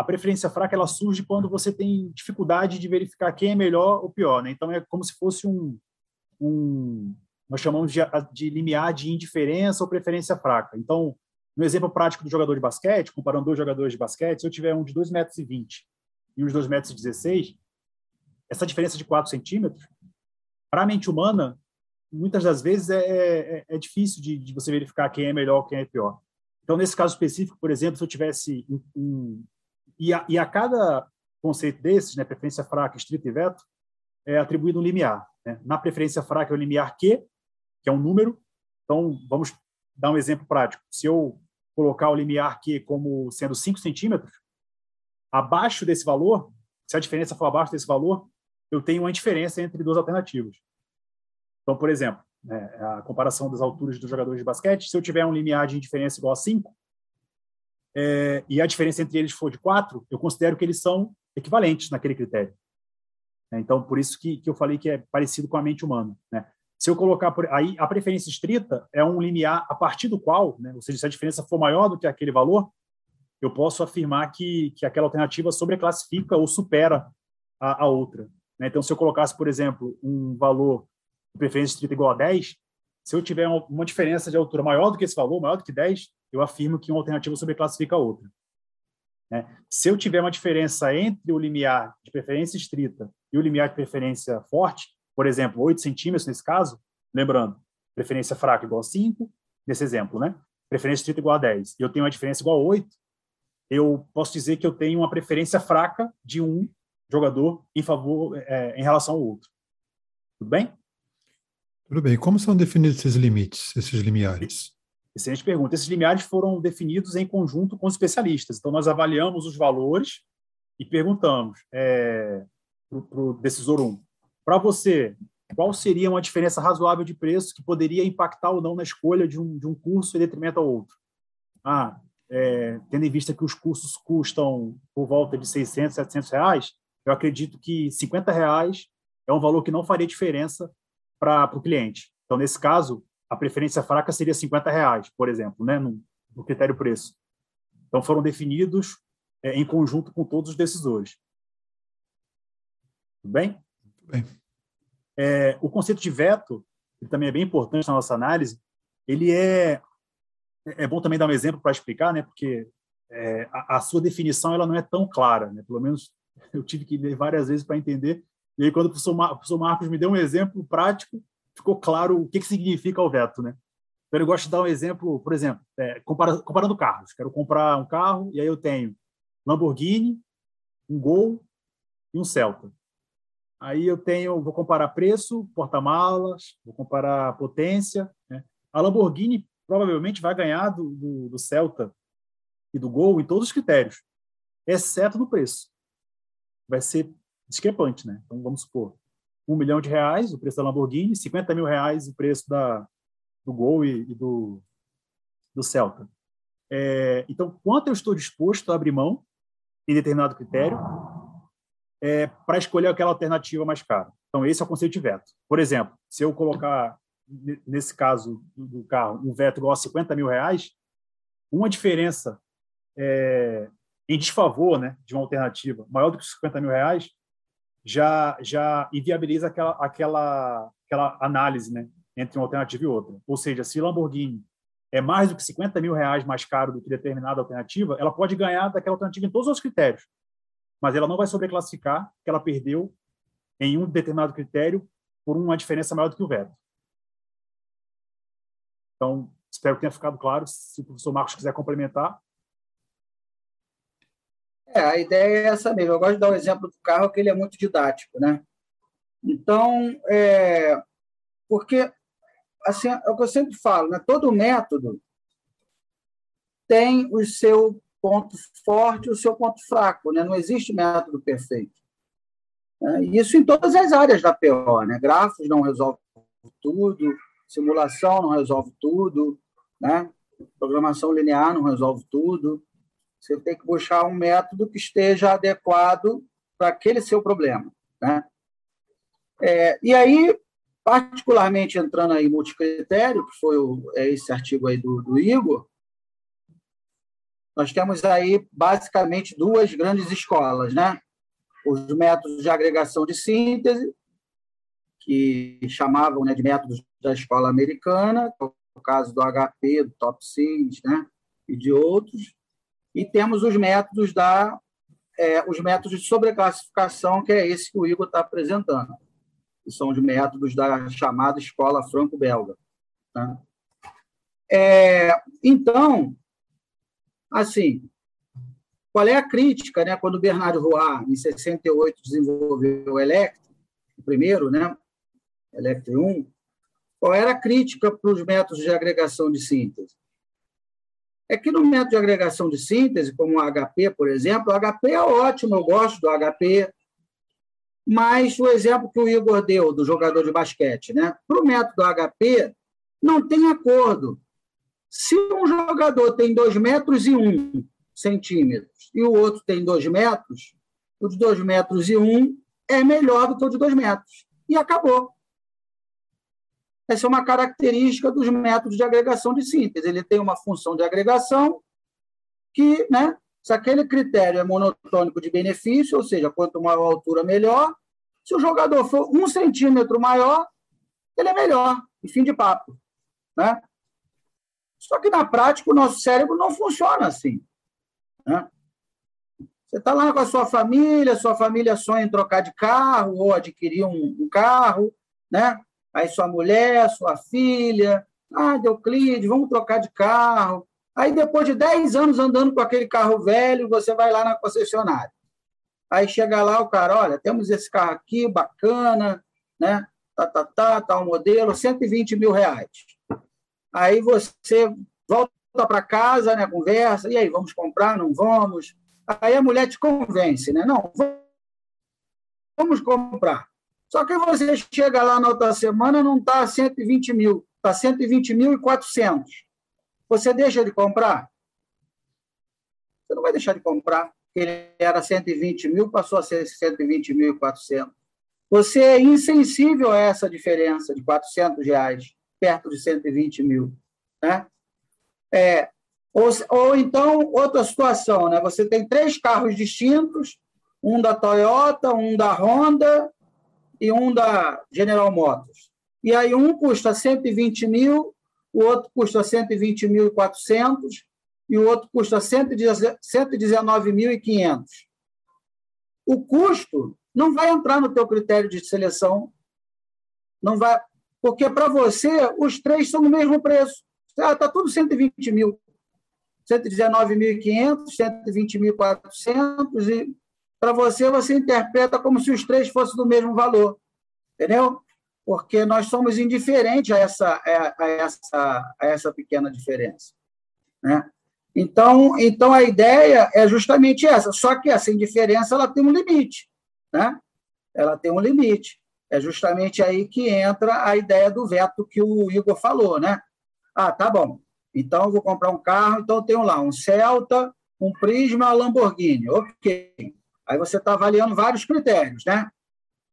[SPEAKER 3] A preferência fraca ela surge quando você tem dificuldade de verificar quem é melhor ou pior, né? Então é como se fosse um, um nós chamamos de, de limiar de indiferença ou preferência fraca. Então, no exemplo prático do jogador de basquete, comparando dois jogadores de basquete, se eu tiver um de 2,20 metros e um de 2,16 metros, essa diferença de 4 centímetros, para a mente humana, muitas das vezes é, é, é difícil de, de, você verificar quem é melhor, quem é pior. Então, nesse caso específico, por exemplo, se eu tivesse um e, a, e, a, cada conceito desses, né, preferência fraca, estrita e veto, é atribuído um limiar. Né? Na preferência fraca é o limiar Q, que é um número. Então, vamos dar um exemplo prático. Se eu colocar o limiar Q como sendo 5 centímetros, abaixo desse valor, se a diferença for abaixo desse valor, eu tenho uma diferença entre duas alternativas. Então, por exemplo, né, a comparação das alturas dos jogadores de basquete, se eu tiver um limiar de indiferença igual a 5, é, e a diferença entre eles for de 4, eu considero que eles são equivalentes naquele critério. É, então, por isso que, que eu falei que é parecido com a mente humana. Né? Se eu colocar por aí, a preferência estrita é um limiar a partir do qual, né, ou seja, se a diferença for maior do que aquele valor, eu posso afirmar que, que aquela alternativa sobreclassifica ou supera a, a outra. Né? Então, se eu colocasse, por exemplo, um valor preferência estrita igual a 10, se eu tiver uma diferença de altura maior do que esse valor, maior do que 10, eu afirmo que uma alternativa sobreclassifica a outra. Né? Se eu tiver uma diferença entre o limiar de preferência estrita e o limiar de preferência forte, por exemplo, 8 centímetros nesse caso, lembrando, preferência fraca igual a 5, nesse exemplo, né? preferência estrita igual a 10, e eu tenho uma diferença igual a 8, eu posso dizer que eu tenho uma preferência fraca de um jogador em favor é, em relação ao outro. Tudo bem?
[SPEAKER 1] Tudo bem. Como são definidos esses limites, esses limiares?
[SPEAKER 3] Excelente pergunta. Esses limiares foram definidos em conjunto com os especialistas. Então, nós avaliamos os valores e perguntamos é, para o decisor 1, para você, qual seria uma diferença razoável de preço que poderia impactar ou não na escolha de um, de um curso em detrimento ao outro? Ah, é, tendo em vista que os cursos custam por volta de 600, 700 reais, eu acredito que 50 reais é um valor que não faria diferença para o cliente. Então, nesse caso, a preferência fraca seria 50 reais, por exemplo, né, no, no critério preço. Então, foram definidos é, em conjunto com todos os decisores. Tudo bem?
[SPEAKER 1] Tudo bem.
[SPEAKER 3] É, o conceito de veto, que também é bem importante na nossa análise, ele é é bom também dar um exemplo para explicar, né? Porque é, a, a, sua definição ela não é tão clara, né? Pelo menos eu tive que ler várias vezes para entender e aí, quando o professor, Mar, o professor Marcos me deu um exemplo prático, ficou claro o que, que significa o veto. Né? Então, eu gosto de dar um exemplo, por exemplo, é, comparando, comparando carros. Quero comprar um carro e aí eu tenho Lamborghini, um Gol e um Celta. Aí eu tenho, vou comparar preço, porta-malas, vou comparar potência. Né? A Lamborghini provavelmente vai ganhar do, do, do Celta e do Gol em todos os critérios, exceto no preço. Vai ser discrepante, né? Então vamos supor, um milhão de reais o preço da Lamborghini, 50 mil reais o preço da, do Gol e, e do, do Celta. É, então, quanto eu estou disposto a abrir mão em determinado critério é, para escolher aquela alternativa mais cara? Então, esse é o conceito de veto. Por exemplo, se eu colocar, nesse caso do, carro, um veto igual a 50 mil reais, uma diferença é, em desfavor né, de uma alternativa maior do que 50 mil reais já, já inviabiliza aquela, aquela, aquela análise né, entre uma alternativa e outra. Ou seja, se Lamborghini é mais do que 50 mil reais mais caro do que determinada alternativa, ela pode ganhar daquela alternativa em todos os critérios, mas ela não vai sobreclassificar que ela perdeu em um determinado critério por uma diferença maior do que o veto. Então, espero que tenha ficado claro. Se o professor Marcos quiser complementar.
[SPEAKER 2] É, a ideia é essa mesmo. Eu gosto de dar o um exemplo do carro, que ele é muito didático, né? Então, é, porque assim, é o que eu sempre falo, né? todo método tem o seu ponto forte e o seu ponto fraco, né? não existe método perfeito. É, isso em todas as áreas da PO, né? grafos não resolve tudo, simulação não resolve tudo, né? programação linear não resolve tudo. Você tem que buscar um método que esteja adequado para aquele seu problema. Né? É, e aí, particularmente entrando aí multicritério, que foi o, é esse artigo aí do, do Igor, nós temos aí basicamente duas grandes escolas, né? Os métodos de agregação de síntese, que chamavam né, de métodos da escola americana, é o caso do HP, do Top Sys, né? E de outros. E temos os métodos da é, os métodos de sobreclassificação, que é esse que o Igor está apresentando que são os métodos da chamada escola franco-belga. Tá? É, então, assim, qual é a crítica, né? Quando Bernard Roy, em 68, desenvolveu o Electro, o primeiro, né? Electro 1, qual era a crítica para os métodos de agregação de síntese? É que no método de agregação de síntese, como o HP, por exemplo, o HP é ótimo, eu gosto do HP, mas o exemplo que o Igor deu do jogador de basquete, né? Para o método HP, não tem acordo. Se um jogador tem 2 metros e 1 um centímetros e o outro tem 2 metros, o de 2 metros e 1 um é melhor do que o de 2 metros. E acabou. Essa é uma característica dos métodos de agregação de síntese. Ele tem uma função de agregação que, né, se aquele critério é monotônico de benefício, ou seja, quanto maior a altura, melhor, se o jogador for um centímetro maior, ele é melhor, e fim de papo. Né? Só que, na prática, o nosso cérebro não funciona assim. Né? Você está lá com a sua família, sua família sonha em trocar de carro ou adquirir um, um carro, né? Aí sua mulher, sua filha, ah, Euclides, vamos trocar de carro. Aí, depois de 10 anos andando com aquele carro velho, você vai lá na concessionária. Aí chega lá o cara, olha, temos esse carro aqui, bacana, né? Tá, tá, tá, tal modelo, 120 mil reais. Aí você volta para casa, né? Conversa, e aí, vamos comprar, não vamos? Aí a mulher te convence, né? Não, vamos comprar. Só que você chega lá na outra semana, não está 120 mil, está 120 mil e 400. Você deixa de comprar? Você não vai deixar de comprar ele era 120 mil, passou a ser 120.400. Você é insensível a essa diferença de 400 reais, perto de 120 mil. Né? É, ou, ou então, outra situação, né? você tem três carros distintos, um da Toyota, um da Honda e um da General Motors. E aí um custa 120 mil, o outro custa 120.400 e o outro custa 119.500. O custo não vai entrar no teu critério de seleção, não vai, porque para você os três são o mesmo preço, Ah, está tudo 120 mil. 119.500, 120.400, e para você, você interpreta como se os três fossem do mesmo valor. Entendeu? Porque nós somos indiferentes a essa, a essa, a essa pequena diferença. Né? Então, então, a ideia é justamente essa, só que essa indiferença ela tem um limite. Né? Ela tem um limite. É justamente aí que entra a ideia do veto que o Igor falou, né? Ah, tá bom. Então eu vou comprar um carro, então eu tenho lá um Celta, um Prisma, Lamborghini. Ok. Aí você está avaliando vários critérios, né?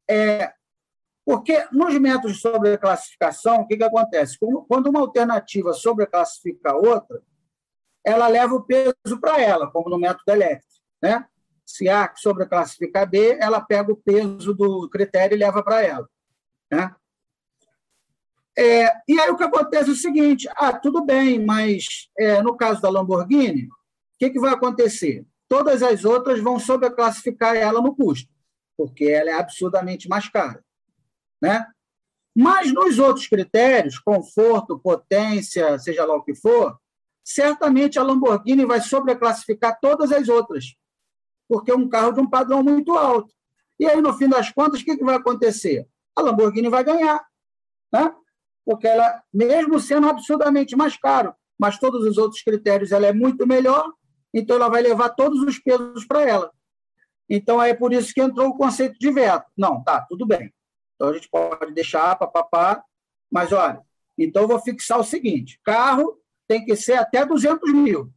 [SPEAKER 2] É, porque nos métodos de sobreclassificação, o que, que acontece? Quando uma alternativa sobreclassifica a outra, ela leva o peso para ela, como no método elétrico. Né? Se A sobreclassifica B, ela pega o peso do critério e leva para ela. Né? É, e aí o que acontece é o seguinte: ah, tudo bem, mas é, no caso da Lamborghini, o que, que vai acontecer? Todas as outras vão sobreclassificar ela no custo, porque ela é absurdamente mais cara. Né? Mas nos outros critérios, conforto, potência, seja lá o que for, certamente a Lamborghini vai sobreclassificar todas as outras, porque é um carro de um padrão muito alto. E aí, no fim das contas, o que, vai acontecer? A Lamborghini vai ganhar. Né? porque ela, mesmo sendo absurdamente mais caro, mas todos os outros critérios ela é muito melhor, então ela vai levar todos os pesos para ela. Então é por isso que entrou o conceito de veto. Não, tá, tudo bem. Então a gente pode deixar, papapá, mas olha, então eu vou fixar o seguinte: carro tem que ser até 200 mil.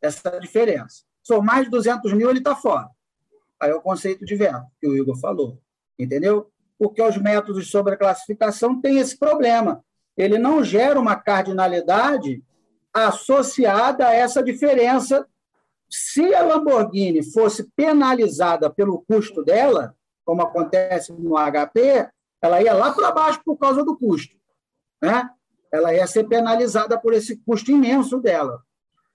[SPEAKER 2] Essa é diferença. Se for mais de 200 mil, ele está fora. Aí é o conceito de veto que o Igor falou. Entendeu? porque os métodos sobre a classificação têm esse problema. Ele não gera uma cardinalidade associada a essa diferença. Se a Lamborghini fosse penalizada pelo custo dela, como acontece no HP, ela ia lá para baixo por causa do custo. Né? Ela ia ser penalizada por esse custo imenso dela.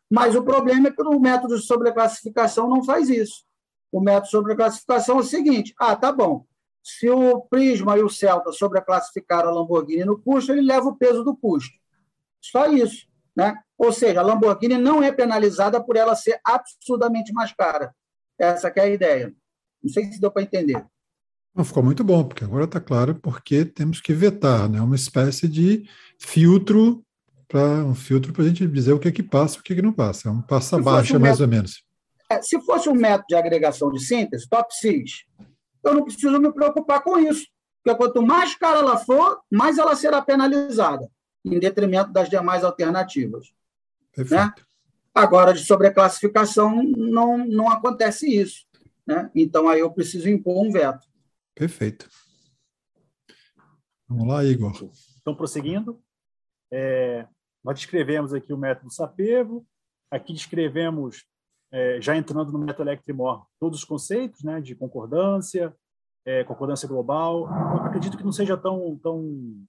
[SPEAKER 2] Mas o problema é que o método de sobreclassificação não faz isso. O método de sobreclassificação é o seguinte: ah, tá bom, se o Prisma e o Celta sobreclassificaram a Lamborghini no custo, ele leva o peso do custo. Só isso. Né? Ou seja, a Lamborghini não é penalizada por ela ser absurdamente mais cara. Essa é a ideia. Não sei se deu para entender.
[SPEAKER 1] Não, ficou muito bom, porque agora está claro porque temos que vetar, né? Uma espécie de filtro para um filtro para a gente dizer o que é que passa e o que, é que não passa. É um passa baixa, um mais método, ou menos.
[SPEAKER 2] É, se fosse um método de agregação de síntese, top 6, eu não preciso me preocupar com isso. Porque quanto mais cara ela for, mais ela será penalizada, em detrimento das demais alternativas. Né? Agora, de sobreclassificação, não, não acontece isso. Né? Então, aí eu preciso impor um veto.
[SPEAKER 1] Perfeito. Vamos lá, Igor.
[SPEAKER 3] Então, prosseguindo, é, nós descrevemos aqui o método Sapevo, aqui descrevemos é, já entrando no método Electrimor, todos os conceitos né, de concordância, é, concordância global. Eu acredito que não seja tão, tão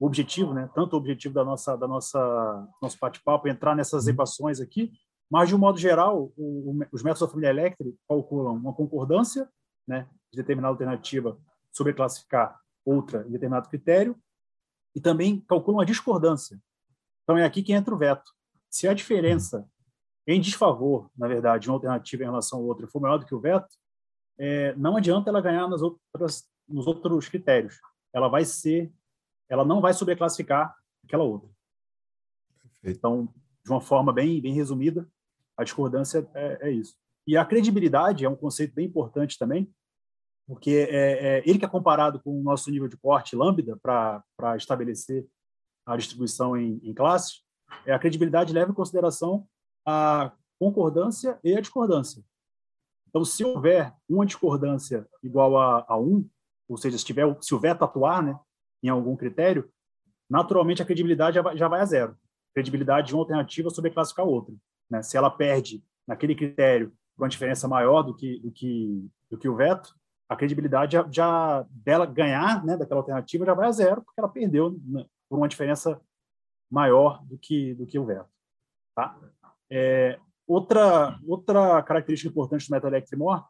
[SPEAKER 3] objetivo, né, tanto o objetivo da nossa, da nossa nosso bate-papo entrar nessas uhum. equações aqui, mas de um modo geral, o, o, os métodos da família Electric calculam uma concordância né, de determinada alternativa sobre classificar outra em determinado critério e também calculam a discordância. Então é aqui que entra o veto. Se a diferença em desfavor, na verdade, de uma alternativa em relação à outra for maior do que o veto, é, não adianta ela ganhar nas outras, nos outros critérios. Ela vai ser, ela não vai sobreclassificar aquela outra. Perfeito. Então, de uma forma bem, bem resumida, a discordância é, é, isso. E a credibilidade é um conceito bem importante também, porque é, é ele que é comparado com o nosso nível de corte lambda para estabelecer a distribuição em, em classes, é a credibilidade leva em consideração a concordância e a discordância. Então, se houver uma discordância igual a, a um, ou seja, se, tiver, se o veto atuar né, em algum critério, naturalmente a credibilidade já vai, a zero. Credibilidade de uma alternativa sobre classificar outra. Né? Se ela perde naquele critério com uma diferença maior do que, do que, do que o veto, a credibilidade já, já dela ganhar né, daquela alternativa já vai a zero, porque ela perdeu né, por uma diferença maior do que, do que o veto. Tá? É, outra, outra característica importante do método Electrimor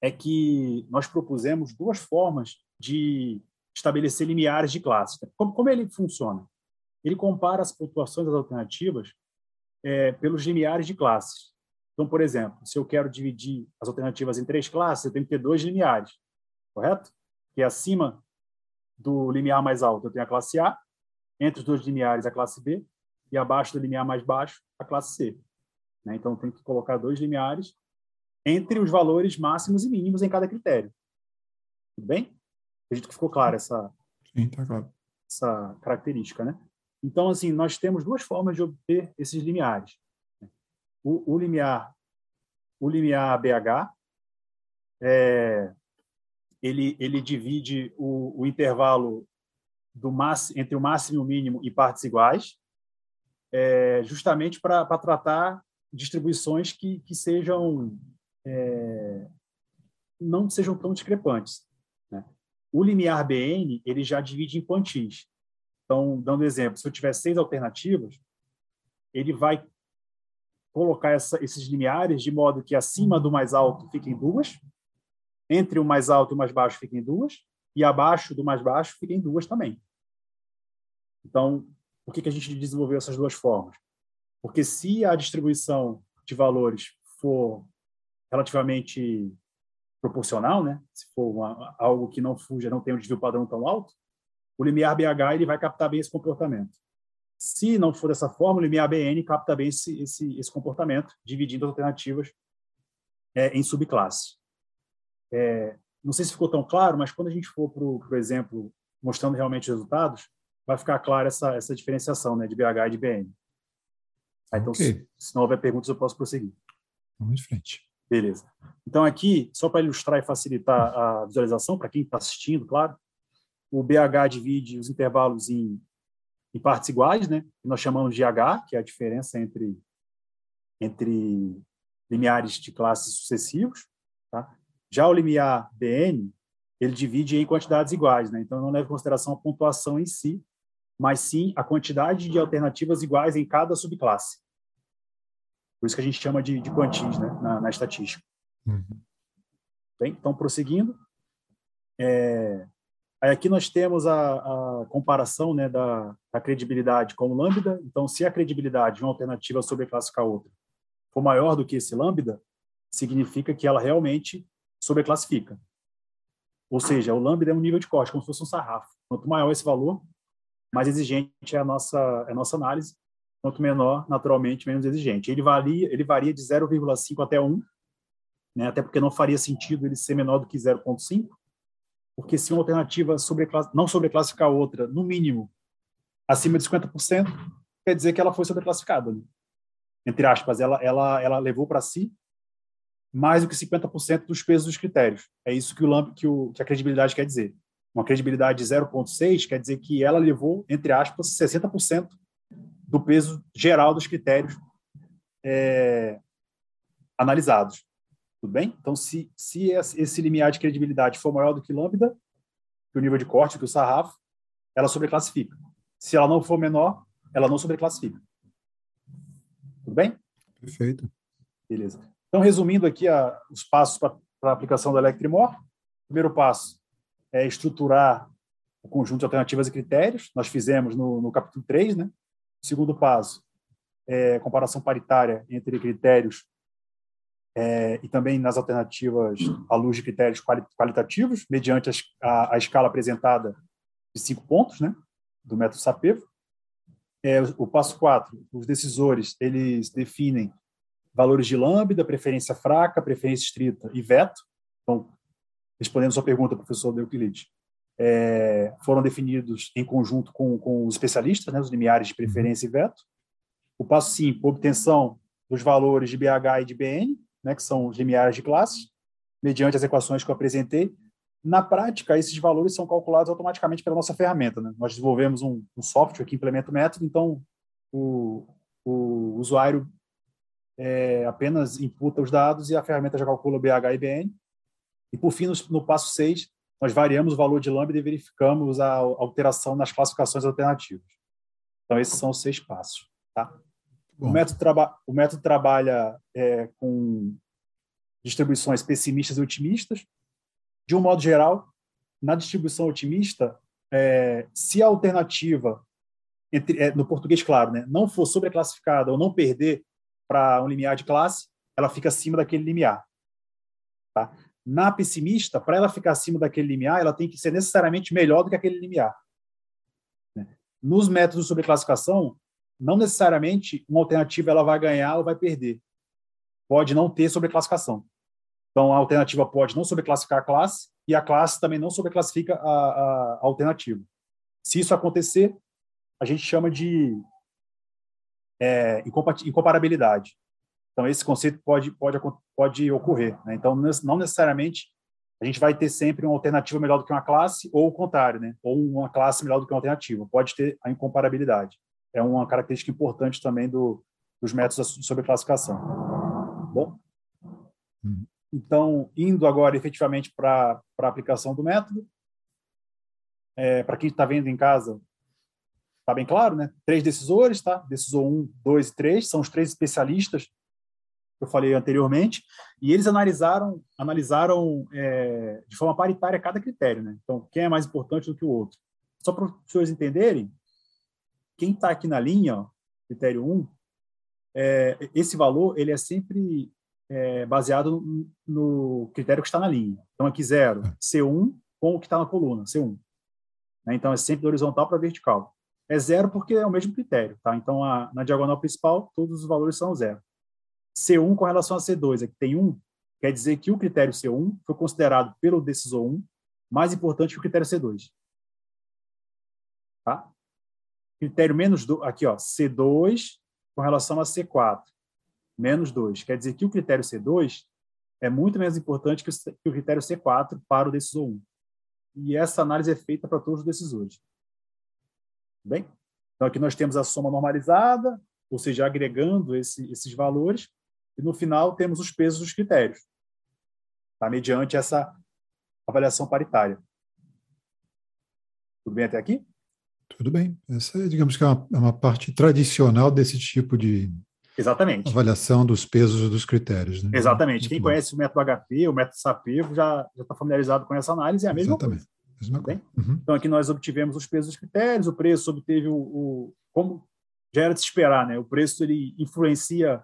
[SPEAKER 3] é que nós propusemos duas formas de estabelecer limiares de classe. Como, como ele funciona? ele compara as pontuações das alternativas é, pelos limiares de classes. Então, por exemplo, se eu quero dividir as alternativas em três classes, eu tenho que ter dois limiares, correto? Que é acima do limiar mais alto eu tenho a classe A, entre os dois limiares a classe B, e abaixo do limiar mais baixo a classe C. Né? Então, tem que colocar dois limiares entre os valores máximos e mínimos em cada critério. Tudo bem? Acredito que ficou claro essa,
[SPEAKER 1] Sim, tá claro.
[SPEAKER 3] essa característica, né? Então, assim, nós temos duas formas de obter esses limiares. O, o limiar, o limiar BH, é, ele, ele divide o, o intervalo do máximo, entre o máximo e o mínimo em partes iguais, é, justamente para tratar distribuições que, que sejam é, não sejam tão discrepantes. O limiar BN ele já divide em quantis. Então, dando exemplo, se eu tiver seis alternativas, ele vai colocar essa, esses limiares de modo que acima do mais alto fiquem duas, entre o mais alto e o mais baixo fiquem duas, e abaixo do mais baixo fiquem duas também. Então, por que, que a gente desenvolveu essas duas formas? Porque se a distribuição de valores for relativamente proporcional, né? se for uma, algo que não fuja, não tem um desvio padrão tão alto, o limiar BH ele vai captar bem esse comportamento. Se não for dessa forma, o limiar BN capta bem esse, esse, esse comportamento, dividindo as alternativas é, em subclasses. É, não sei se ficou tão claro, mas quando a gente for para o exemplo mostrando realmente os resultados, vai ficar clara essa, essa diferenciação né, de BH e de BN. então, okay. se, se não houver perguntas, eu posso prosseguir.
[SPEAKER 1] Vamos de frente.
[SPEAKER 3] Beleza. Então, aqui, só para ilustrar e facilitar a visualização, para quem está assistindo, claro, o BH divide os intervalos em, em partes iguais, né? nós chamamos de H, que é a diferença entre, entre limiares de classes sucessivos. Tá? Já o limiar BN, ele divide em quantidades iguais, né? então não leva em consideração a pontuação em si, mas sim a quantidade de alternativas iguais em cada subclasse. Por isso que a gente chama de, de quantis né? na, na estatística. Uhum. Bem, então, prosseguindo. É, aí aqui nós temos a, a comparação né, da, da, credibilidade com o lambda. Então, se a credibilidade de uma alternativa sobreclassificar outra for maior do que esse lambda, significa que ela realmente sobreclassifica. Ou seja, o lambda é um nível de corte, como se fosse um sarrafo. Quanto maior esse valor, mais exigente é a nossa, é a nossa análise. Quanto menor, naturalmente, menos exigente. Ele varia, ele varia de 0,5 até 1, né? até porque não faria sentido ele ser menor do que 0,5, porque se uma alternativa sobreclass... não sobreclassificar outra, no mínimo, acima de 50%, quer dizer que ela foi sobreclassificada. Né? Entre aspas, ela, ela, ela levou para si mais do que 50% dos pesos dos critérios. É isso que, o, que, o, que a credibilidade quer dizer. Uma credibilidade de 0,6 quer dizer que ela levou, entre aspas, 60% do peso geral dos critérios é, analisados. Tudo bem? Então, se, se esse limiar de credibilidade for maior do que lambda, que o nível de corte, que o sarrafo, ela sobreclassifica. Se ela não for menor, ela não sobreclassifica. Tudo bem?
[SPEAKER 1] Perfeito.
[SPEAKER 3] Beleza. Então, resumindo aqui a, os passos para a aplicação do Electrimor. Primeiro passo é estruturar o conjunto de alternativas e critérios. Nós fizemos no, no capítulo 3, né? Segundo passo é comparação paritária entre critérios é, e também nas alternativas à luz de critérios qualitativos, mediante a, a, a escala apresentada de cinco pontos, né, do método SAPEVO. É, o passo 4, os decisores, eles definem valores de lambda, preferência fraca, preferência estrita e veto. Então, respondendo sua pergunta, professor Euclides, é, foram definidos em conjunto com, com os especialistas, né, os limiares de preferência e veto. O passo 5, obtenção dos valores de BH e de BN, né, que são os limiares de classe, mediante as equações que eu apresentei. Na prática, esses valores são calculados automaticamente pela nossa ferramenta. Né? Nós desenvolvemos um, um, software que implementa o método, então o, o usuário é, apenas imputa os dados e a ferramenta já calcula BH e BN. E, por fim, no, no passo 6, nós variamos o valor de lambda e verificamos a alteração nas classificações alternativas. Então, esses são os seis passos. Tá? O método, traba o método trabalha é, com distribuições pessimistas e otimistas. De um modo geral, na distribuição otimista, é, se a alternativa entre, é, no português claro, né, não for sobreclassificada ou não perder para um limiar de classe, ela fica acima daquele limiar. Tá? Na pessimista, para ela ficar acima daquele limiar, ela tem que ser necessariamente melhor do que aquele limiar. Né? Nos métodos de sobreclassificação, não necessariamente uma alternativa ela vai ganhar ou vai perder. Pode não ter sobreclassificação. Então, a alternativa pode não sobreclassificar a classe e a classe também não sobreclassifica a, a, a alternativa. Se isso acontecer, a gente chama de é, incomparabilidade. Então, esse conceito pode, pode, pode ocorrer. Né? Então, não necessariamente a gente vai ter sempre uma alternativa melhor do que uma classe, ou o contrário, né? ou uma classe melhor do que uma alternativa. Pode ter a incomparabilidade. É uma característica importante também do, dos métodos sobre classificação. Bom? Hum. Então, indo agora efetivamente para a aplicação do método, é, para quem está vendo em casa, está bem claro, né? Três decisores, tá? Decisor 1, 2 e 3, são os três especialistas eu falei anteriormente, e eles analisaram, analisaram é, de forma paritária cada critério, né? Então, quem é mais importante do que o outro. Só para os senhores entenderem, quem está aqui na linha, ó, critério 1, é, esse valor ele é sempre é, baseado no, critério que está na linha. Então, aqui 0, C1 com o que está na coluna, C1. Né? Então, é sempre do horizontal para vertical. É zero porque é o mesmo critério. Tá? Então, a, na diagonal principal, todos os valores são zero. C1 com relação a C2, aqui tem 1, quer dizer que o critério C1 foi considerado pelo decisor 1 mais importante que o critério C2. Tá? Critério menos, do, aqui, ó, C2 com relação a C4 menos 2. Quer dizer que o critério C2 é muito menos importante que o critério C4 para o decisor 1. E essa análise é feita para todos os decisores. Bem? Então, aqui nós temos a soma normalizada, ou seja, agregando esse, esses valores, e no final temos os pesos dos critérios, tá? mediante essa avaliação paritária. Tudo bem até aqui?
[SPEAKER 1] Tudo bem. Essa, é, digamos que é uma, é uma parte tradicional desse tipo de,
[SPEAKER 3] Exatamente.
[SPEAKER 1] Avaliação dos pesos dos critérios. Né?
[SPEAKER 3] Exatamente. Muito Quem bom. conhece o método HP, o método SAPEVO, já está familiarizado com essa análise, é a mesma Exatamente. coisa. Mesma coisa. Uhum. Então, aqui nós obtivemos os pesos dos critérios, o preço obteve o, o, como já era de se esperar, né? O preço ele influencia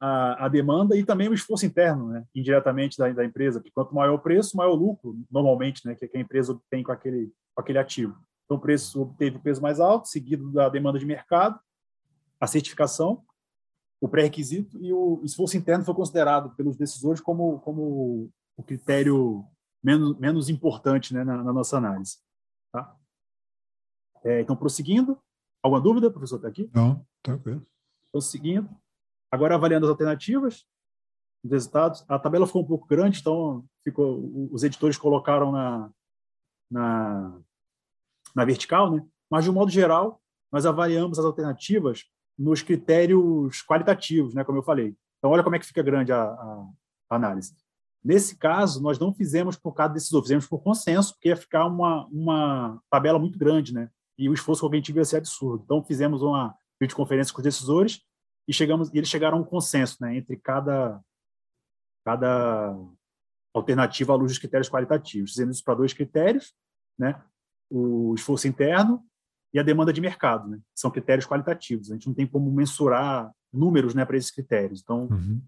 [SPEAKER 3] a, a demanda e também o esforço interno, né? Indiretamente da, da empresa, porque quanto maior o preço, maior o lucro, normalmente, né? Que, que a empresa obtém com aquele, com aquele ativo. Então, o preço obteve o peso mais alto, seguido da demanda de mercado, a certificação o pré-requisito e o esforço interno foi considerado pelos decisores como, como o critério menos, menos importante né, na, na nossa análise. Tá? É, então, prosseguindo, alguma dúvida, professor, está aqui?
[SPEAKER 1] Não, tranquilo.
[SPEAKER 3] Prosseguindo, agora avaliando as alternativas, os resultados, a tabela ficou um pouco grande, então ficou, os editores colocaram na, na, na vertical, né? mas de um modo geral, nós avaliamos as alternativas nos critérios qualitativos, né, como eu falei. Então, olha como é que fica grande a, a, análise. Nesse caso, nós não fizemos por cada decisor, fizemos por consenso, porque ia ficar uma, uma tabela muito grande, né? E o esforço cognitivo ia ser absurdo. Então, fizemos uma videoconferência com os decisores e chegamos e eles chegaram a um consenso, né, entre cada cada alternativa à luz dos critérios qualitativos. Fizemos isso para dois critérios, né? O esforço interno e a demanda de mercado, né? São critérios qualitativos. A gente não tem como mensurar números, né, para esses critérios. Então, uhum.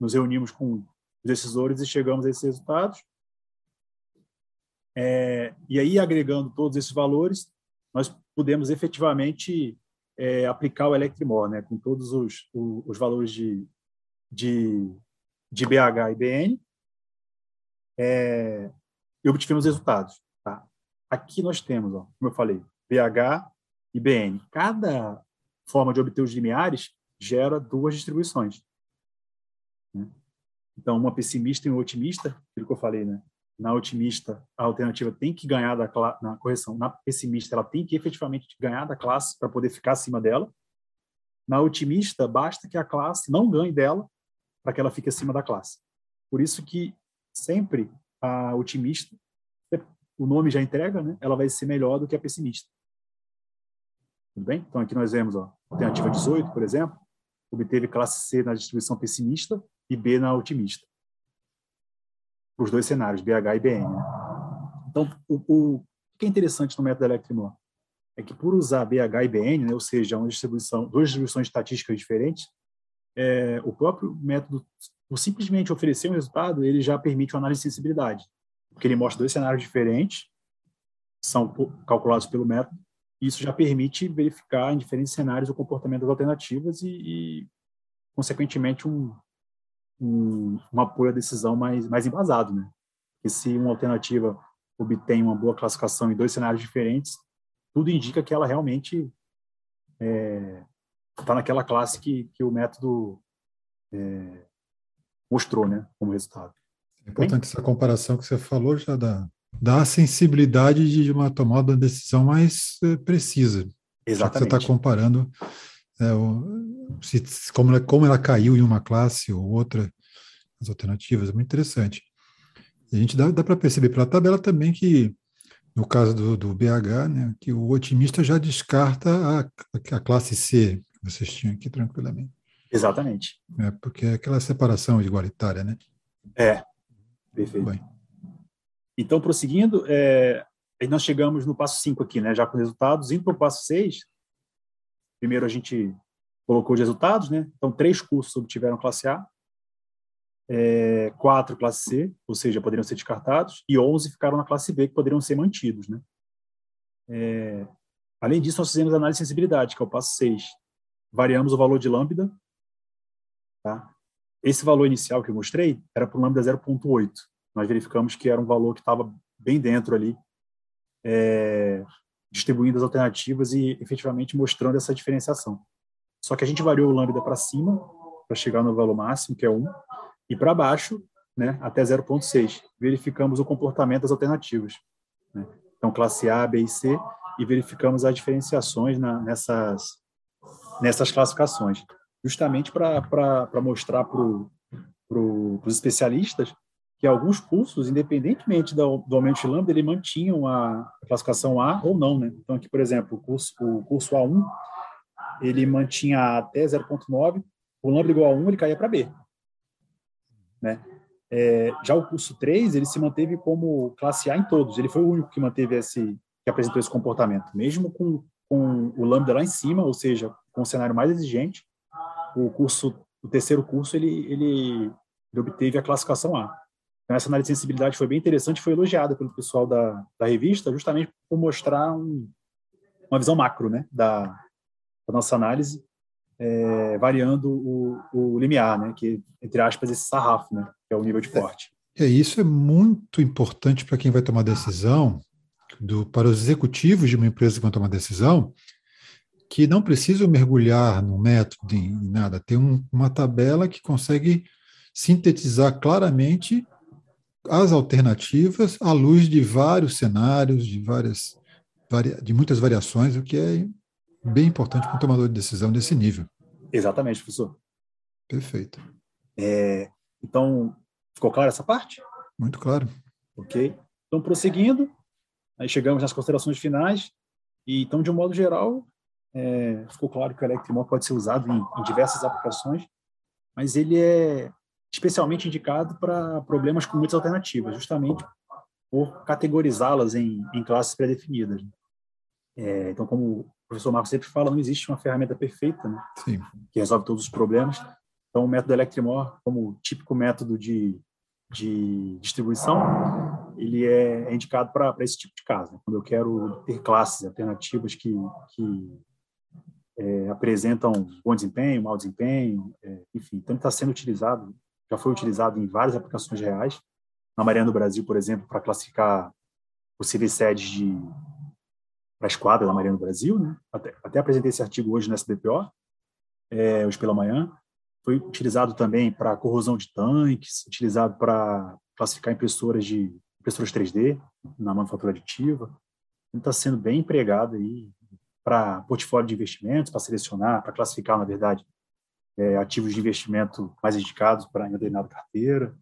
[SPEAKER 3] nos reunimos com os decisores e chegamos a esses resultados. É, e aí, agregando todos esses valores, nós pudemos efetivamente é, aplicar o Electrimor, né, com todos os, os, os valores de, de, de BH e BN, é, e obtivemos resultados. Tá? Aqui nós temos, ó, como eu falei, BH e BN. Cada forma de obter os limiares gera duas distribuições. Né? Então, uma pessimista e uma otimista, aquilo que eu falei, né? Na otimista, a alternativa tem que ganhar da na correção, na pessimista, ela tem que efetivamente ganhar da classe para poder ficar acima dela. Na otimista, basta que a classe não ganhe dela para que ela fique acima da classe. Por isso que sempre a otimista, o nome já entrega, né? Ela vai ser melhor do que a pessimista. Tudo bem? Então, aqui nós vemos, ó, alternativa 18, por exemplo, obteve classe C na distribuição pessimista e B na otimista. Os dois cenários, BH e BN. Né? Então, o, o, que é interessante no método Electrimor? é que por usar BH e BN, né, ou seja, uma distribuição, duas distribuições estatísticas diferentes, é, o próprio método, por simplesmente oferecer um resultado, ele já permite uma análise de sensibilidade, porque ele mostra dois cenários diferentes, são calculados pelo método, e isso já permite verificar em diferentes cenários o comportamento das alternativas e, e consequentemente, um, um, um apoio à decisão mais, mais embasado, né? Que se uma alternativa obtém uma boa classificação em dois cenários diferentes, tudo indica que ela realmente está é, tá naquela classe que, que o método é, mostrou, né, como resultado.
[SPEAKER 1] É importante essa comparação que você falou já dá, dá a sensibilidade de uma tomada de decisão mais é, precisa.
[SPEAKER 3] Exatamente.
[SPEAKER 1] Você está comparando é, se, como, ela, como ela caiu em uma classe ou outra, as alternativas, é muito interessante. E a gente dá, dá para perceber pela tabela também que no caso do, do BH, né, que o otimista já descarta a, a classe C que vocês tinham aqui tranquilamente.
[SPEAKER 3] Exatamente.
[SPEAKER 1] É, porque é aquela separação igualitária, né?
[SPEAKER 3] É, perfeito. Bem. Então, prosseguindo, é, nós chegamos no passo 5 aqui, né, já com resultados. Indo para o passo 6, primeiro a gente colocou os resultados, né? Então, três cursos obtiveram classe A, é, quatro classe C, ou seja, poderiam ser descartados, e 11 ficaram na classe B, que poderiam ser mantidos. Né? É, além disso, nós fizemos análise de sensibilidade, que é o passo 6. Variamos o valor de lambda. Tá? Esse valor inicial que eu mostrei era para o lambda 0.8. Nós verificamos que era um valor que estava bem dentro ali, é, distribuindo as alternativas e efetivamente mostrando essa diferenciação. Só que a gente variou o lambda para cima, para chegar no valor máximo, que é 1, e para baixo, né, até 0,6. Verificamos o comportamento das alternativas. Né? Então, classe A, B e C, e verificamos as diferenciações na, nessas, nessas classificações, justamente para mostrar para pro, os especialistas que alguns cursos, independentemente do, aumento de lambda, ele mantinham a classificação A ou não. Né? Então, aqui, por exemplo, o curso, o curso A1, ele mantinha até 0,9, o lambda igual a 1, ele caía para B. Né? É, já o curso 3, ele se manteve como classe A em todos. Ele foi o único que manteve esse, que apresentou esse comportamento. Mesmo com, com o lambda lá em cima, ou seja, com o cenário mais exigente, o curso, o terceiro curso, ele, ele, ele obteve a classificação A. Então, essa análise de sensibilidade foi bem interessante, foi elogiada pelo pessoal da, da revista, justamente por mostrar um, uma visão macro né, da, da nossa análise é, variando o, o limiar, né? Que entre aspas esse sarrafo, né? Que é o nível de corte.
[SPEAKER 1] É, é isso é muito importante para quem vai tomar decisão, do, para os executivos de uma empresa que vão tomar decisão, que não precisam mergulhar no método em nada. Tem um, uma tabela que consegue sintetizar claramente as alternativas à luz de vários cenários, de várias de muitas variações, o que é bem importante para um tomador de decisão desse nível.
[SPEAKER 3] Exatamente, professor.
[SPEAKER 1] Perfeito.
[SPEAKER 3] É, então, ficou claro essa parte?
[SPEAKER 1] Muito claro.
[SPEAKER 3] Ok. Então, prosseguindo, aí chegamos nas considerações finais. E, então, de um modo geral, é, ficou claro que o Electrimor pode ser usado em, em diversas aplicações, mas ele é especialmente indicado para problemas com muitas alternativas, justamente por categorizá-las em, em, classes pré-definidas. É, então, como o professor Marcos sempre fala, não existe uma ferramenta perfeita né, que resolve todos os problemas. Então, o método Electrimor, como típico método de, de distribuição, ele é, é indicado para esse tipo de caso. Né? Quando eu quero ter classes alternativas que, que é, apresentam bom desempenho, mau desempenho, é, enfim. Então, está sendo utilizado, já foi utilizado em várias aplicações reais. Na Marinha do Brasil, por exemplo, para classificar possíveis sedes de para a esquadra da Marinha do Brasil, né? até, até, apresentei esse artigo hoje no SBPO, é, hoje pela manhã. Foi utilizado também para corrosão de tanques, utilizado para classificar impressoras de impressoras 3D na manufatura aditiva. Está sendo bem empregado aí para portfólio de investimentos, para selecionar, para classificar, na verdade, é, ativos de investimento mais indicados para determinada carteira.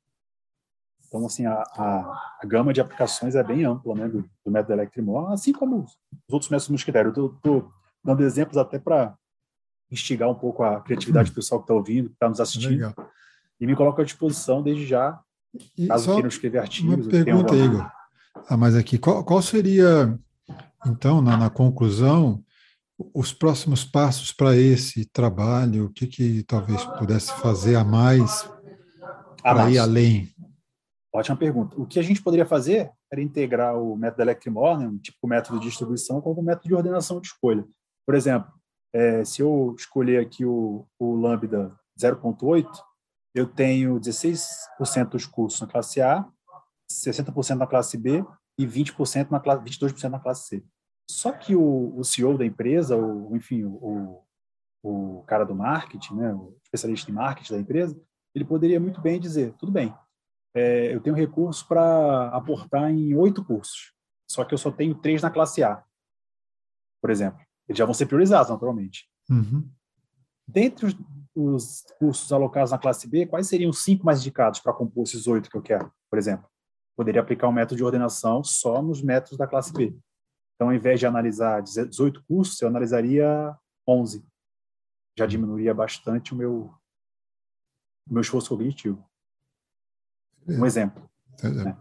[SPEAKER 3] Então, assim, a, a, a, gama de aplicações é bem ampla, né, do, do método Electrimor, assim como os, outros métodos mosquitério. Eu estou dando exemplos até para instigar um pouco a criatividade do pessoal que está ouvindo, que está nos assistindo. Legal. E me coloco à disposição desde já, caso queiram escrever artigos.
[SPEAKER 1] Uma pergunta, Igor. Ah, mas aqui, qual, qual seria então, na, na conclusão, os próximos passos para esse trabalho, o que, que talvez pudesse fazer a mais para ir além?
[SPEAKER 3] Ótima pergunta. O que a gente poderia fazer era integrar o método Electrimore, né, um tipo método de distribuição, com o método de ordenação de escolha. Por exemplo, é, se eu escolher aqui o, o Lambda 0.8, eu tenho 16% dos cursos na classe A, 60% na classe B e 20% na classe, 22% na classe C. Só que o, o CEO da empresa, ou enfim, o, o cara do marketing, né, o especialista em marketing da empresa, ele poderia muito bem dizer, tudo bem, é, eu tenho recursos para aportar em oito cursos, só que eu só tenho três na classe A, por exemplo. Eles já vão ser priorizados, naturalmente.
[SPEAKER 1] Uhum.
[SPEAKER 3] Dentre os, os, cursos alocados na classe B, quais seriam os cinco mais indicados para compor esses oito que eu quero, por exemplo? Poderia aplicar um método de ordenação só nos métodos da classe B. Então, ao invés de analisar 18 cursos, eu analisaria 11. Já diminuiria bastante o meu, o meu esforço cognitivo. Um exemplo. Né?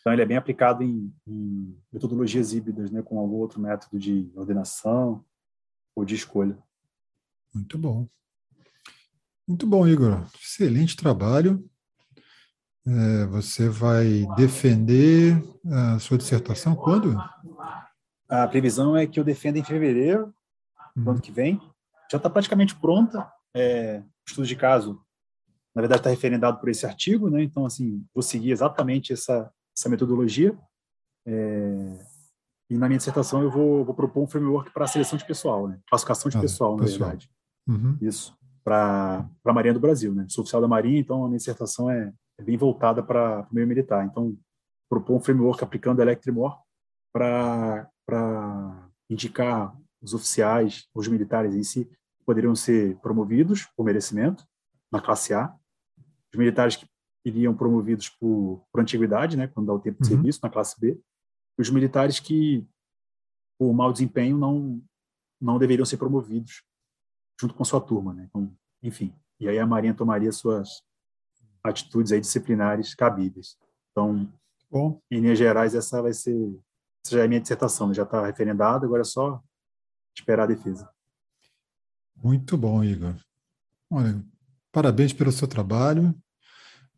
[SPEAKER 3] Então, ele é bem aplicado em, em, metodologias híbridas, né, com algum outro método de ordenação ou de escolha.
[SPEAKER 1] Muito bom. Muito bom, Igor. Excelente trabalho. É, você vai defender a sua dissertação quando?
[SPEAKER 3] A previsão é que eu defenda em fevereiro do ano uhum. que vem. Já está praticamente pronta. É, estudo de caso, na verdade, está referendado por esse artigo, né? Então, assim, vou seguir exatamente essa, essa metodologia. É, e na minha dissertação eu vou, vou propor um framework para seleção de pessoal, né? classificação de ah, pessoal, na pessoal. verdade.
[SPEAKER 1] Uhum.
[SPEAKER 3] Isso, para a Marinha do Brasil. Né? Sou oficial da Marinha, então a minha dissertação é, é bem voltada para o meio militar. Então, propor um framework aplicando Electrimore para indicar os oficiais, os militares em si, poderiam ser promovidos por merecimento na classe A, os militares que iriam promovidos por, por antiguidade, né, quando dá o tempo de uhum. serviço, na classe B, e os militares que, por mau desempenho, não, não deveriam ser promovidos junto com sua turma. Né? Então, enfim, e aí a Marinha tomaria suas atitudes aí disciplinares cabíveis. Então, Bom. em linhas gerais, essa vai ser, essa já é minha dissertação, né? já está referendada, agora é só esperar a defesa.
[SPEAKER 1] Muito bom, Igor. Olha, parabéns pelo seu trabalho.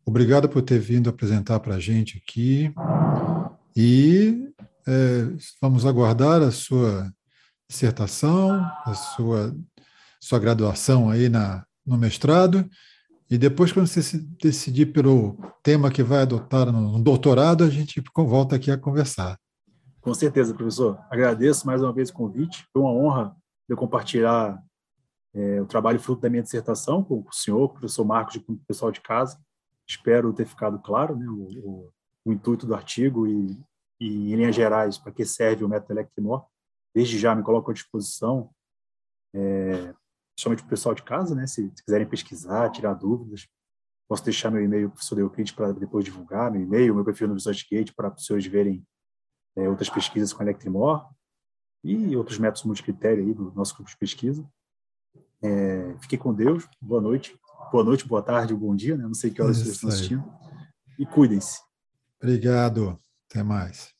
[SPEAKER 1] Obrigado por ter vindo apresentar para a gente aqui. E é, vamos aguardar a sua dissertação, a sua, sua graduação aí na, no mestrado. E depois, quando você se decidir pelo tema que vai adotar no doutorado, a gente volta aqui a conversar.
[SPEAKER 3] Com certeza, professor. Agradeço mais uma vez o convite. Foi uma honra eu compartilhar é, o trabalho fruto da minha dissertação com o senhor, com o professor Marcos e com o pessoal de casa. Espero ter ficado claro né, o, o, o intuito do artigo e, e, em linhas gerais, para que serve o método Electrimor. Desde já me coloco à disposição, é, principalmente para o pessoal de casa, né, se, se, quiserem pesquisar, tirar dúvidas. Posso deixar meu e-mail professor Euclides para depois divulgar, meu e-mail, meu perfil no ResearchGate para os senhores verem é, outras pesquisas com Electrimor e outros métodos multicritério aí do nosso grupo de pesquisa. É, fique com Deus, boa noite, boa noite, boa tarde, bom dia, né? Não sei que horas vocês estão assistindo. E cuidem-se.
[SPEAKER 1] Obrigado. Até mais.